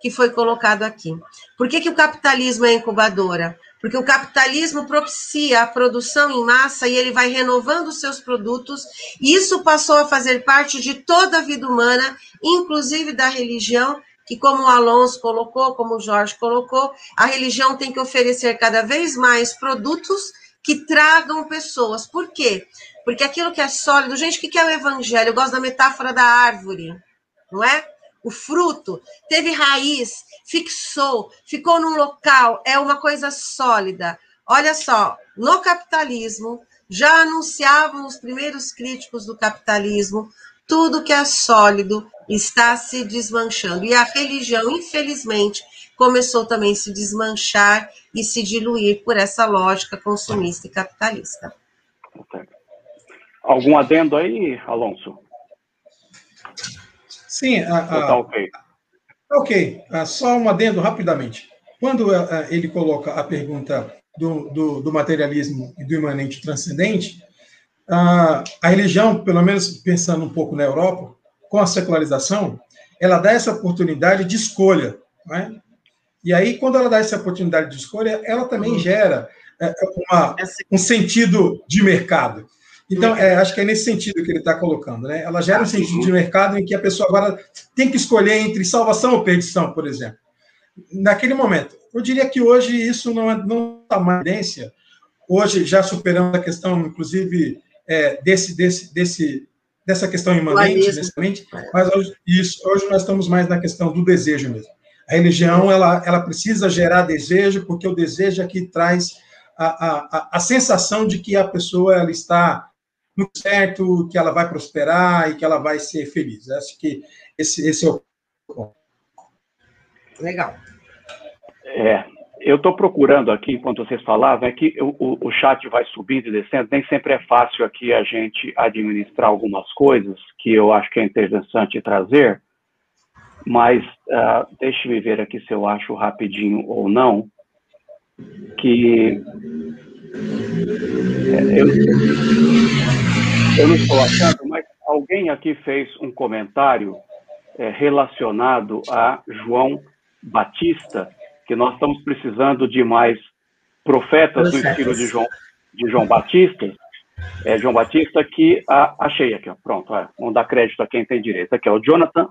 que foi colocado aqui. Por que, que o capitalismo é incubadora? Porque o capitalismo propicia a produção em massa e ele vai renovando os seus produtos, e isso passou a fazer parte de toda a vida humana, inclusive da religião, que, como o Alonso colocou, como o Jorge colocou, a religião tem que oferecer cada vez mais produtos que tragam pessoas. Por quê? Porque aquilo que é sólido, gente, o que é o evangelho? Eu gosto da metáfora da árvore, não é? o fruto, teve raiz, fixou, ficou num local, é uma coisa sólida. Olha só, no capitalismo, já anunciavam os primeiros críticos do capitalismo, tudo que é sólido está se desmanchando. E a religião, infelizmente, começou também a se desmanchar e se diluir por essa lógica consumista e capitalista. Algum adendo aí, Alonso? Sim, a, a, tá ok. Ok, ah, só um adendo rapidamente. Quando ah, ele coloca a pergunta do, do, do materialismo e do imanente transcendente, a, a religião, pelo menos pensando um pouco na Europa, com a secularização, ela dá essa oportunidade de escolha. Né? E aí, quando ela dá essa oportunidade de escolha, ela também uhum. gera é, uma, um sentido de mercado. Então, é, acho que é nesse sentido que ele está colocando, né? Ela gera um sentido de mercado em que a pessoa agora tem que escolher entre salvação ou perdição, por exemplo. Naquele momento. Eu diria que hoje isso não está é, não tá mais evidência. Hoje, já superando a questão, inclusive, é, desse, desse, desse, dessa questão imanente, necessariamente, mas hoje, isso, hoje nós estamos mais na questão do desejo mesmo. A religião, ela, ela precisa gerar desejo, porque o desejo é que traz a, a, a sensação de que a pessoa ela está no certo, que ela vai prosperar e que ela vai ser feliz. Acho que esse, esse é o ponto. Legal. É, eu estou procurando aqui, enquanto vocês falavam, é que o, o, chat vai subindo e descendo, nem sempre é fácil aqui a gente administrar algumas coisas que eu acho que é interessante trazer, mas uh, deixe-me ver aqui se eu acho rapidinho ou não, que é, eu, eu não estou achando, mas alguém aqui fez um comentário é, relacionado a João Batista, que nós estamos precisando de mais profetas do estilo de João, de João Batista. É, João Batista, que a, achei aqui, ó, pronto, é, vamos dar crédito a quem tem direito. Aqui, ó, o Jonathan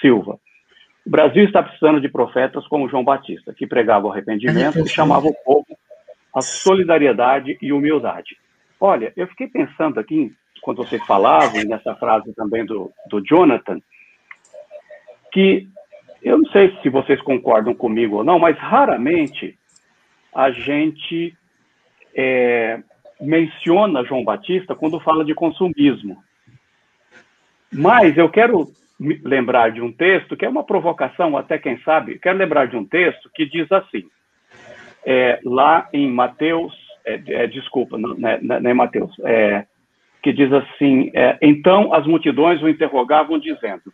Silva. O Brasil está precisando de profetas como João Batista, que pregava o arrependimento e chamava o povo a solidariedade e humildade. Olha, eu fiquei pensando aqui, quando vocês falavam, nessa frase também do, do Jonathan, que eu não sei se vocês concordam comigo ou não, mas raramente a gente é, menciona João Batista quando fala de consumismo. Mas eu quero lembrar de um texto que é uma provocação, até quem sabe, quero lembrar de um texto que diz assim: é, lá em Mateus, é, é, desculpa, não, não, é, não é Mateus, é, que diz assim: é, Então as multidões o interrogavam, dizendo: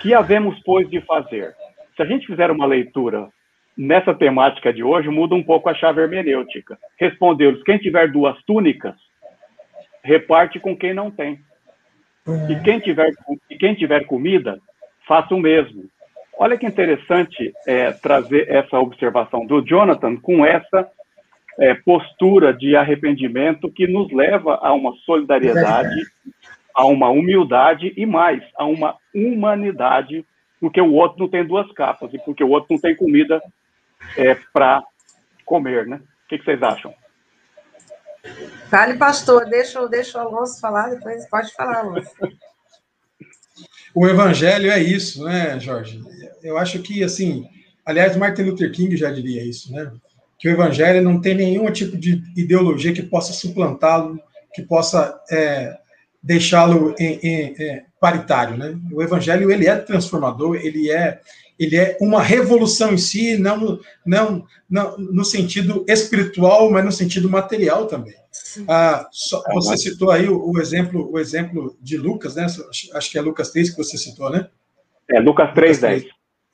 Que havemos, pois, de fazer? Se a gente fizer uma leitura nessa temática de hoje, muda um pouco a chave hermenêutica. Respondeu-lhes: Quem tiver duas túnicas, reparte com quem não tem. E quem tiver, e quem tiver comida, faça o mesmo. Olha que interessante é, trazer essa observação do Jonathan com essa é, postura de arrependimento que nos leva a uma solidariedade, a uma humildade e mais, a uma humanidade, porque o outro não tem duas capas e porque o outro não tem comida é, para comer, né? O que, que, vocês acham? Fale, pastor, deixa, deixa o Alonso falar, depois pode falar, Alonso. O evangelho é isso, né, Jorge? Eu acho que, assim, aliás, Martin Luther King já diria isso, né? Que o evangelho não tem nenhum tipo de ideologia que possa suplantá-lo, que possa é, deixá-lo em, em, em, paritário, né? O evangelho ele é transformador, ele é ele é uma revolução em si, não, não, não no sentido espiritual, mas no sentido material também. Ah, só, é, você citou aí o, o, exemplo o exemplo de Lucas, né? Acho que é Lucas 3 que você citou, né? É, Lucas 3, Lucas 10.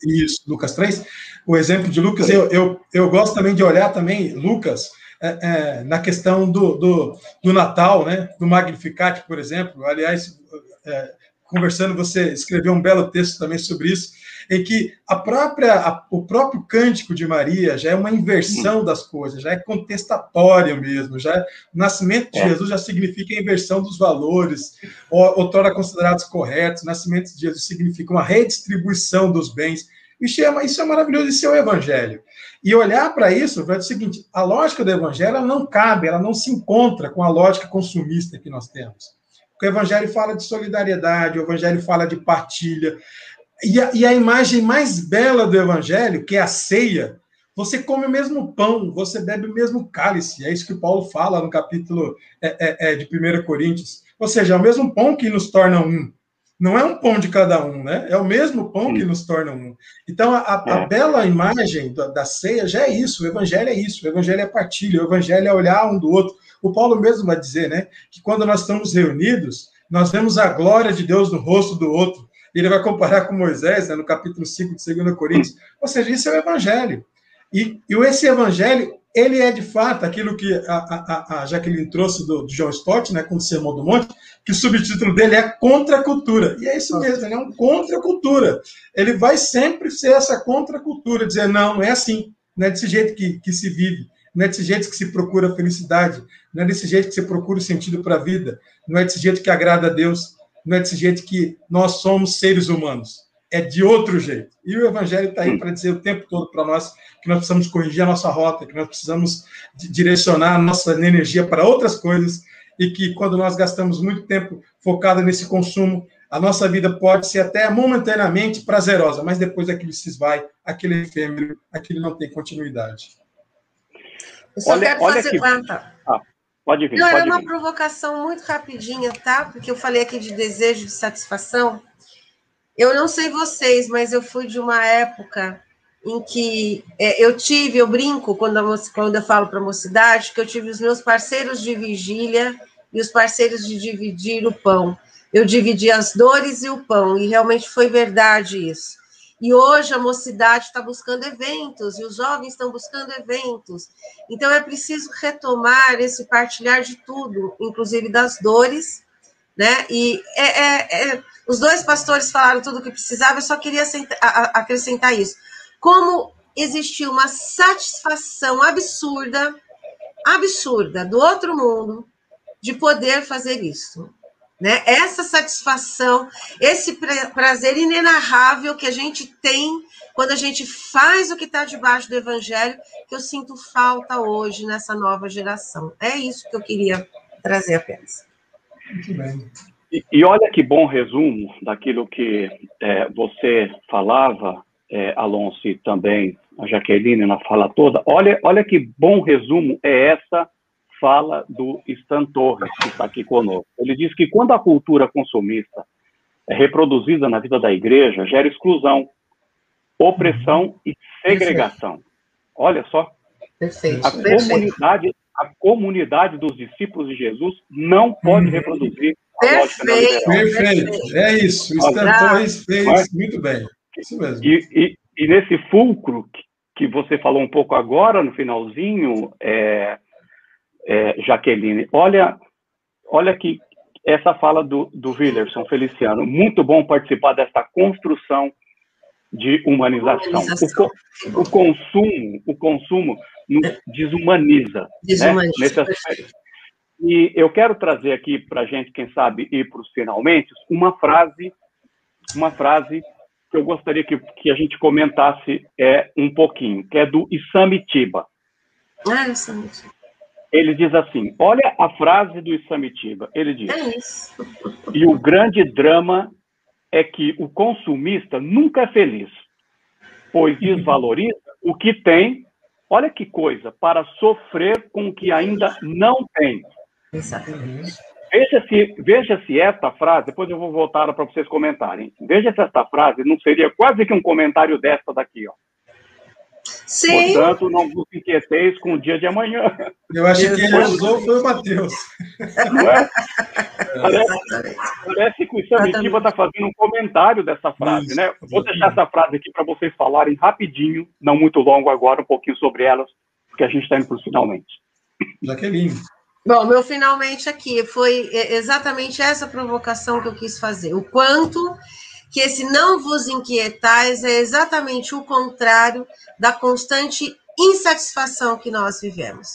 Isso, Lucas 3. O exemplo de Lucas, eu, eu, eu gosto também de olhar também Lucas é, é, na questão do, do, do, Natal, né? Do Magnificat, por exemplo. Aliás, é, conversando, você escreveu um belo texto também sobre isso, em que a própria, a, o próprio cântico de Maria já é uma inversão das coisas, já é contestatório mesmo, já é, o nascimento de é. Jesus já significa a inversão dos valores, outrora considerados corretos, o nascimento de Jesus significa uma redistribuição dos bens, isso é, isso é maravilhoso, isso é o evangelho. E olhar para isso, dizer o seguinte: a lógica do evangelho não cabe, ela não se encontra com a lógica consumista que nós temos. O evangelho fala de solidariedade, o evangelho fala de partilha. E a, e a imagem mais bela do evangelho, que é a ceia, você come o mesmo pão, você bebe o mesmo cálice. É isso que Paulo fala no capítulo é, é, é, de 1 Coríntios. Ou seja, é o mesmo pão que nos torna um não é um pão de cada um, né? É o mesmo pão que nos torna um. Então, a, a é. bela imagem da, da, ceia já é isso, o evangelho é isso, o evangelho é partilha, o evangelho é olhar um do outro. O Paulo mesmo vai dizer, né, que quando nós estamos reunidos, nós vemos a glória de Deus no rosto do outro. Ele vai comparar com Moisés, né, no capítulo 5 de 2 Coríntios. Ou seja, isso é o evangelho. E, e esse evangelho ele é de fato aquilo que a, a, a Jaqueline trouxe do, do John Stott, né, com o Sermão do Monte, que o subtítulo dele é Contra a Cultura. E é isso mesmo, ele é um contra a cultura. Ele vai sempre ser essa contra a cultura, dizer, não, não é assim, não é desse jeito que, que se vive, não é desse jeito que se procura felicidade, não é desse jeito que se procura sentido para a vida, não é desse jeito que agrada a Deus, não é desse jeito que nós somos seres humanos é de outro jeito. E o Evangelho está aí para dizer o tempo todo para nós que nós precisamos corrigir a nossa rota, que nós precisamos direcionar a nossa energia para outras coisas e que quando nós gastamos muito tempo focado nesse consumo, a nossa vida pode ser até momentaneamente prazerosa, mas depois aquilo se esvai, aquele efêmero, aquilo não tem continuidade. Eu só olha, quero olha fazer... Que... Ah, tá. ah, pode vir. Não, pode é uma vir. provocação muito rapidinha, tá? Porque eu falei aqui de desejo de satisfação. Eu não sei vocês, mas eu fui de uma época em que é, eu tive, eu brinco quando, a, quando eu falo para a mocidade, que eu tive os meus parceiros de vigília e os parceiros de dividir o pão. Eu dividi as dores e o pão, e realmente foi verdade isso. E hoje a mocidade está buscando eventos, e os jovens estão buscando eventos. Então é preciso retomar esse partilhar de tudo, inclusive das dores, né? E é, é, é os dois pastores falaram tudo o que precisava, eu só queria acrescentar isso. Como existiu uma satisfação absurda, absurda, do outro mundo, de poder fazer isso. Né? Essa satisfação, esse prazer inenarrável que a gente tem quando a gente faz o que está debaixo do evangelho, que eu sinto falta hoje nessa nova geração. É isso que eu queria trazer apenas. Muito bem. E, e olha que bom resumo daquilo que é, você falava, é, Alonso, e também a Jaqueline na fala toda. Olha, olha que bom resumo é essa fala do Stan Torres, que está aqui conosco. Ele diz que quando a cultura consumista é reproduzida na vida da igreja, gera exclusão, opressão e segregação. Olha só. Perfeito. A comunidade, a comunidade dos discípulos de Jesus não pode uhum. reproduzir Perfeito. Perfeito. É isso. O fez muito bem. Isso mesmo. E, e, e, nesse fulcro que você falou um pouco agora, no finalzinho, é, é, Jaqueline, olha, olha que essa fala do, do Willerson Feliciano. Muito bom participar desta construção de humanização. humanização. O, o, consumo, o consumo nos desumaniza. Desumaniza. Né? Nesse aspecto. E eu quero trazer aqui para a gente, quem sabe, ir para os finalmente, uma frase, uma frase que eu gostaria que, que a gente comentasse é, um pouquinho, que é do Isamitiba. Ah, Isamitiba. Ele diz assim: olha a frase do Isamitiba. Ele diz: é isso. e o grande drama é que o consumista nunca é feliz, pois desvaloriza o que tem, olha que coisa, para sofrer com o que ainda não tem. Exatamente. veja se, veja se esta frase, depois eu vou voltar para vocês comentarem. Veja se esta frase não seria quase que um comentário desta daqui, ó. Sim. Portanto, não vos inquieteis com o dia de amanhã. Eu acho que quem usou foi o Matheus. Não é? Parece, parece que o Samitiba está fazendo um comentário dessa frase, Isso, né? Vou deixar essa frase aqui para vocês falarem rapidinho, não muito longo agora, um pouquinho sobre elas, porque a gente está indo para finalmente. Jaqueline. Bom, meu finalmente aqui foi exatamente essa provocação que eu quis fazer. O quanto que esse não vos inquietais é exatamente o contrário da constante insatisfação que nós vivemos.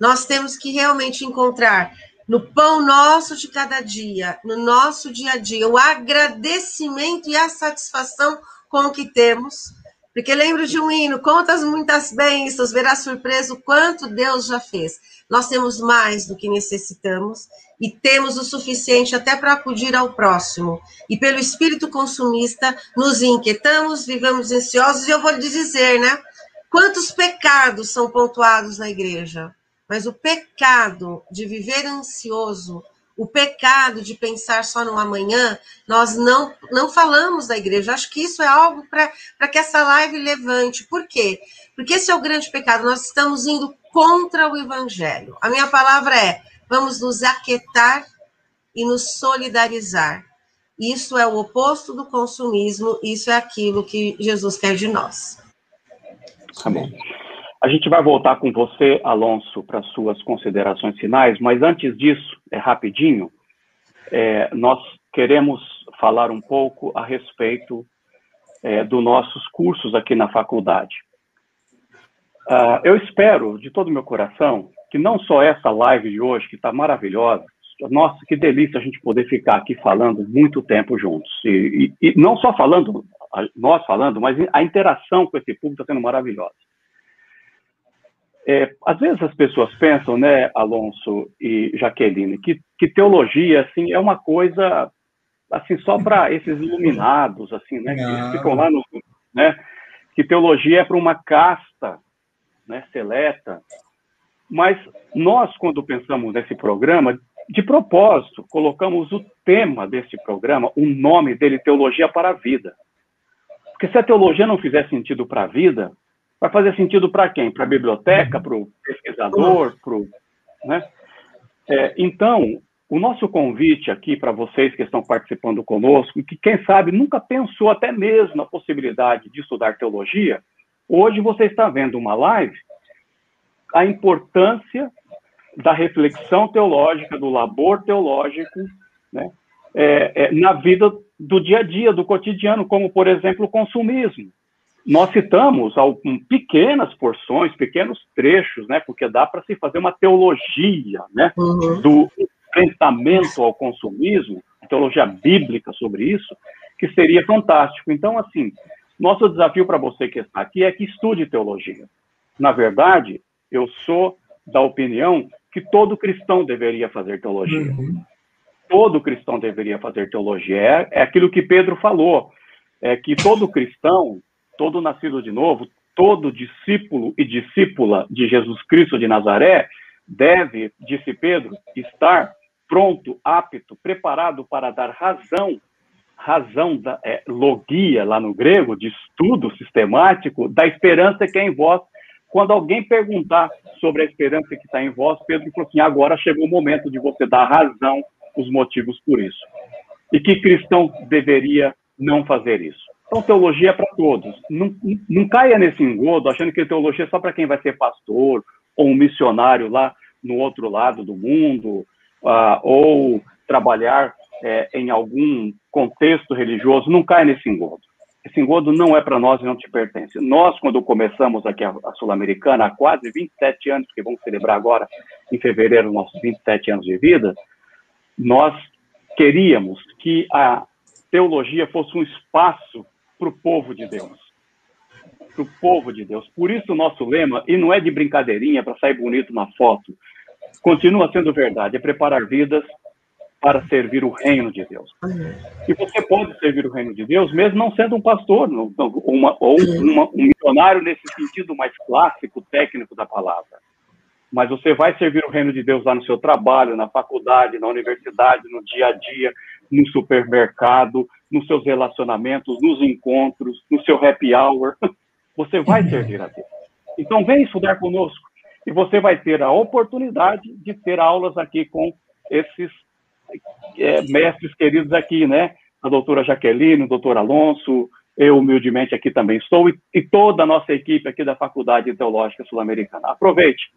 Nós temos que realmente encontrar no pão nosso de cada dia, no nosso dia a dia, o agradecimento e a satisfação com o que temos. Porque lembro de um hino, contas muitas bênçãos, verás surpresa o quanto Deus já fez. Nós temos mais do que necessitamos e temos o suficiente até para acudir ao próximo. E pelo espírito consumista, nos inquietamos, vivemos ansiosos, e eu vou lhe dizer, né? Quantos pecados são pontuados na igreja? Mas o pecado de viver ansioso, o pecado de pensar só no amanhã, nós não, não falamos da igreja. Acho que isso é algo para que essa live levante. Por quê? Porque esse é o grande pecado. Nós estamos indo contra o evangelho. A minha palavra é: vamos nos aquietar e nos solidarizar. Isso é o oposto do consumismo, isso é aquilo que Jesus quer de nós. Tá bom. A gente vai voltar com você, Alonso, para suas considerações finais, mas antes disso, é rapidinho, é, nós queremos falar um pouco a respeito é, dos nossos cursos aqui na faculdade. Uh, eu espero, de todo o meu coração, que não só essa live de hoje, que está maravilhosa, nossa, que delícia a gente poder ficar aqui falando muito tempo juntos. E, e, e não só falando, nós falando, mas a interação com esse público está sendo maravilhosa. É, às vezes as pessoas pensam, né, Alonso e Jaqueline, que, que teologia assim é uma coisa assim só para esses iluminados, assim, né, que ficam lá no, né, que teologia é para uma casta, né, seleta. Mas nós, quando pensamos nesse programa, de propósito, colocamos o tema desse programa, o nome dele, Teologia para a Vida. Porque se a teologia não fizer sentido para a vida, vai fazer sentido para quem? Para a biblioteca, para o pesquisador, para o. Né? É, então, o nosso convite aqui para vocês que estão participando conosco, que, quem sabe, nunca pensou até mesmo na possibilidade de estudar teologia, hoje você está vendo uma live, a importância da reflexão teológica, do labor teológico, né, é, é, na vida do dia a dia, do cotidiano, como, por exemplo, o consumismo nós citamos algumas pequenas porções, pequenos trechos, né, porque dá para se fazer uma teologia né, uhum. do enfrentamento ao consumismo, teologia bíblica sobre isso, que seria fantástico. Então, assim, nosso desafio para você que está aqui é que estude teologia. Na verdade, eu sou da opinião que todo cristão deveria fazer teologia. Uhum. Todo cristão deveria fazer teologia. É, é aquilo que Pedro falou, é que todo cristão todo nascido de novo, todo discípulo e discípula de Jesus Cristo de Nazaré deve, disse Pedro, estar pronto, apto, preparado para dar razão, razão da é, logia lá no grego, de estudo sistemático da esperança que é em vós. Quando alguém perguntar sobre a esperança que está em vós, Pedro falou assim: agora chegou o momento de você dar razão, os motivos por isso. E que cristão deveria não fazer isso? Então, teologia é para todos. Não, não caia nesse engodo achando que teologia é só para quem vai ser pastor ou um missionário lá no outro lado do mundo, uh, ou trabalhar é, em algum contexto religioso. Não caia nesse engodo. Esse engodo não é para nós e não te pertence. Nós, quando começamos aqui a, a Sul-Americana, há quase 27 anos, que vamos celebrar agora, em fevereiro, nossos 27 anos de vida, nós queríamos que a teologia fosse um espaço para o povo de Deus. Para o povo de Deus. Por isso o nosso lema, e não é de brincadeirinha para sair bonito na foto, continua sendo verdade, é preparar vidas para servir o reino de Deus. E você pode servir o reino de Deus mesmo não sendo um pastor, uma, ou uma, um missionário nesse sentido mais clássico, técnico da palavra. mas você vai servir o reino de Deus lá no seu trabalho, na faculdade, na universidade, no dia a dia, no supermercado, nos seus relacionamentos, nos encontros, no seu happy hour. Você vai servir a Deus. Então, vem estudar conosco e você vai ter a oportunidade de ter aulas aqui com esses é, mestres queridos aqui, né? A doutora Jaqueline, o doutor Alonso, eu humildemente aqui também estou, e, e toda a nossa equipe aqui da Faculdade Teológica Sul-Americana. Aproveite,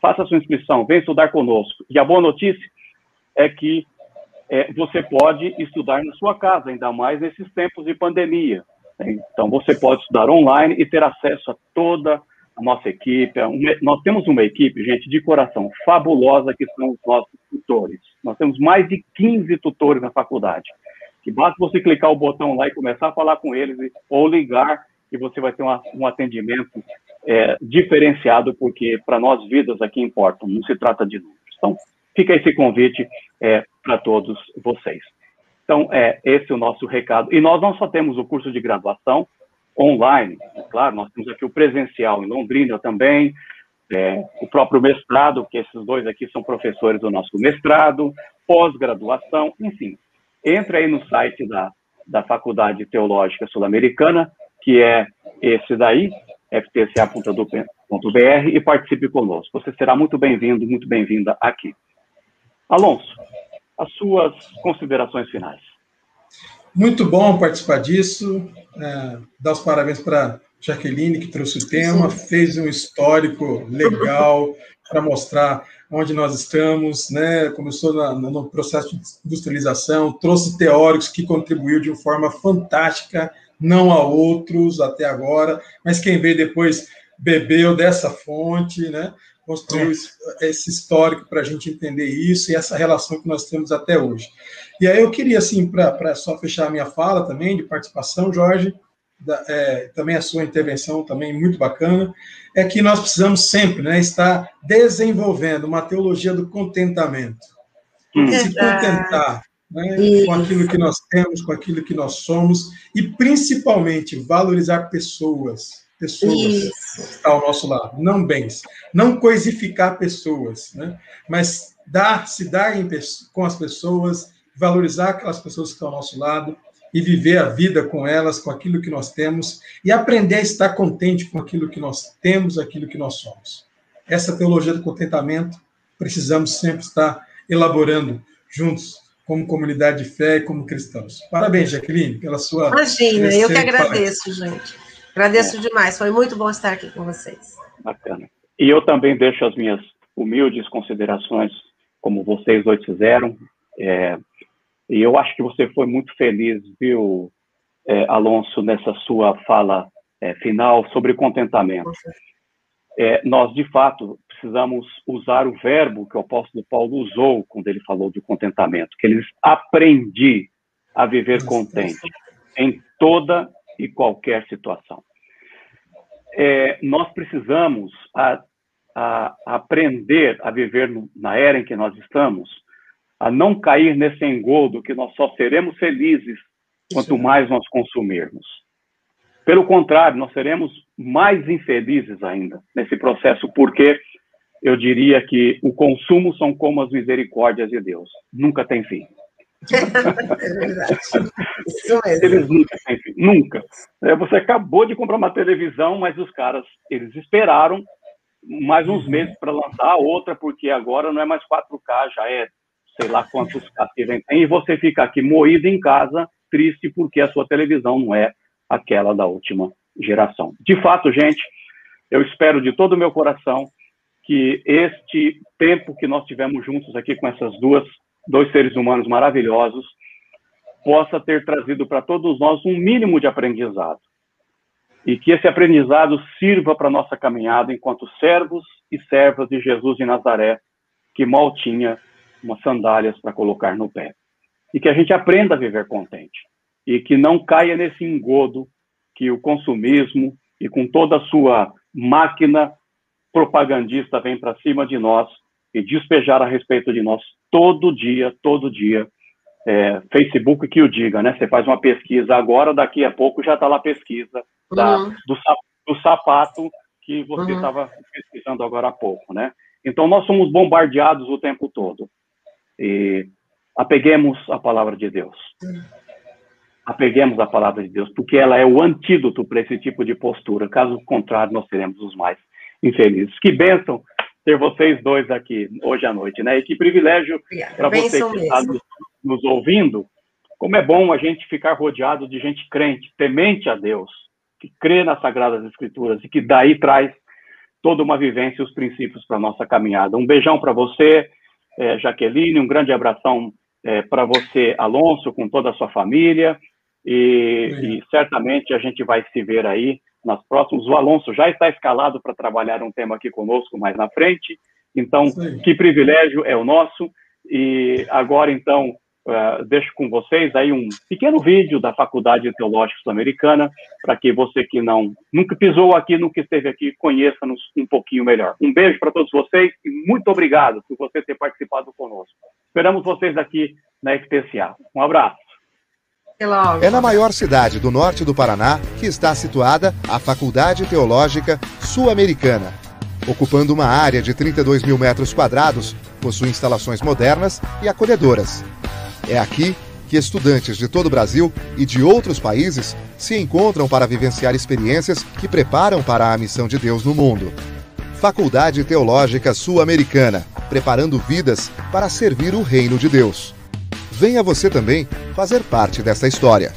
faça sua inscrição, venha estudar conosco. E a boa notícia é que é, você pode estudar na sua casa, ainda mais nesses tempos de pandemia. Então, você pode estudar online e ter acesso a toda a nossa equipe. Nós temos uma equipe, gente, de coração fabulosa, que são os nossos tutores. Nós temos mais de 15 tutores na faculdade. Que basta você clicar o botão lá e começar a falar com eles, ou ligar, e você vai ter uma, um atendimento é, diferenciado, porque para nós vidas aqui importam, não se trata de números. Então, fica esse convite é, para todos vocês. Então, é esse é o nosso recado. E nós não só temos o curso de graduação online, é claro, nós temos aqui o presencial em Londrina também, é, o próprio mestrado, que esses dois aqui são professores do nosso mestrado, pós-graduação, enfim. Entre aí no site da, da Faculdade Teológica Sul-Americana, que é esse daí, ftca.br, e participe conosco. Você será muito bem-vindo, muito bem-vinda aqui. Alonso, as suas considerações finais. Muito bom participar disso. É, dar os parabéns para Jaqueline, que trouxe o tema, Sim. fez um histórico legal para mostrar onde nós estamos, né? começou na, no processo de industrialização, trouxe teóricos que contribuiu de uma forma fantástica, não a outros até agora, mas quem veio depois bebeu dessa fonte, né? Construiu esse histórico para a gente entender isso e essa relação que nós temos até hoje. E aí eu queria, assim, para só fechar a minha fala também, de participação, Jorge, da, é, também a sua intervenção também muito bacana, é que nós precisamos sempre né, estar desenvolvendo uma teologia do contentamento. Hum. Se contentar né, com aquilo que nós temos, com aquilo que nós somos, e principalmente valorizar pessoas pessoas Isso. que estão ao nosso lado, não bens. Não coisificar pessoas, né? mas dar, se dar em, com as pessoas, valorizar aquelas pessoas que estão ao nosso lado e viver a vida com elas, com aquilo que nós temos e aprender a estar contente com aquilo que nós temos, aquilo que nós somos. Essa teologia do contentamento precisamos sempre estar elaborando juntos como comunidade de fé e como cristãos. Parabéns, Jaqueline, pela sua. Imagina, eu que agradeço, gente. Agradeço é. demais, foi muito bom estar aqui com vocês. Bacana. E eu também deixo as minhas humildes considerações, como vocês dois fizeram. É, e eu acho que você foi muito feliz, viu, é, Alonso, nessa sua fala é, final sobre contentamento. É, nós, de fato, precisamos usar o verbo que o apóstolo Paulo usou quando ele falou de contentamento, que ele aprendi a viver contente em toda e qualquer situação. É, nós precisamos a, a, a aprender a viver no, na era em que nós estamos, a não cair nesse engodo que nós só seremos felizes quanto mais nós consumirmos. Pelo contrário, nós seremos mais infelizes ainda nesse processo, porque eu diria que o consumo são como as misericórdias de Deus, nunca tem fim é verdade. Isso mesmo. Eles nunca, enfim, nunca. É, você acabou de comprar uma televisão, mas os caras, eles esperaram mais uns meses para lançar a outra, porque agora não é mais 4K, já é sei lá quantos K que vem tem, e você fica aqui moído em casa, triste porque a sua televisão não é aquela da última geração. De fato, gente, eu espero de todo o meu coração que este tempo que nós tivemos juntos aqui com essas duas dois seres humanos maravilhosos, possa ter trazido para todos nós um mínimo de aprendizado. E que esse aprendizado sirva para nossa caminhada enquanto servos e servas de Jesus de Nazaré, que mal tinha umas sandálias para colocar no pé. E que a gente aprenda a viver contente. E que não caia nesse engodo que o consumismo e com toda a sua máquina propagandista vem para cima de nós e despejar a respeito de nós todo dia, todo dia. É, Facebook que o diga, né? Você faz uma pesquisa agora, daqui a pouco já está lá a pesquisa da, uhum. do, do, sapato que você estava uhum. pesquisando agora há pouco, né? Então, nós somos bombardeados o tempo todo. E apeguemos a palavra de Deus. Apeguemos a palavra de Deus, porque ela é o antídoto para esse tipo de postura. Caso contrário, nós seremos os mais infelizes. Que bênção ter vocês dois aqui hoje à noite, né? E que privilégio para você que está nos, nos ouvindo. Como é bom a gente ficar rodeado de gente crente, temente a Deus, que crê nas Sagradas Escrituras e que daí traz toda uma vivência e os princípios para a nossa caminhada. Um beijão para você, é, Jaqueline, um grande abração é, para você, Alonso, com toda a sua família, e, e, certamente a gente vai se ver aí nas próximas. O Alonso já está escalado para trabalhar um tema aqui conosco mais na frente, então, que privilégio é o nosso, e agora, então, Uh, deixo com vocês aí um pequeno vídeo da Faculdade Teológica Sul-Americana, para que você que não nunca pisou aqui, nunca esteve aqui, conheça-nos um pouquinho melhor. Um beijo para todos vocês e muito obrigado por você ter participado conosco. Esperamos vocês aqui na FPCA. Um abraço. É na maior cidade do norte do Paraná que está situada a Faculdade Teológica Sul-Americana. Ocupando uma área de 32 mil metros quadrados, possui instalações modernas e acolhedoras é aqui que estudantes de todo o Brasil e de outros países se encontram para vivenciar experiências que preparam para a missão de Deus no mundo. Faculdade Teológica Sul-Americana, preparando vidas para servir o reino de Deus. Venha você também fazer parte dessa história.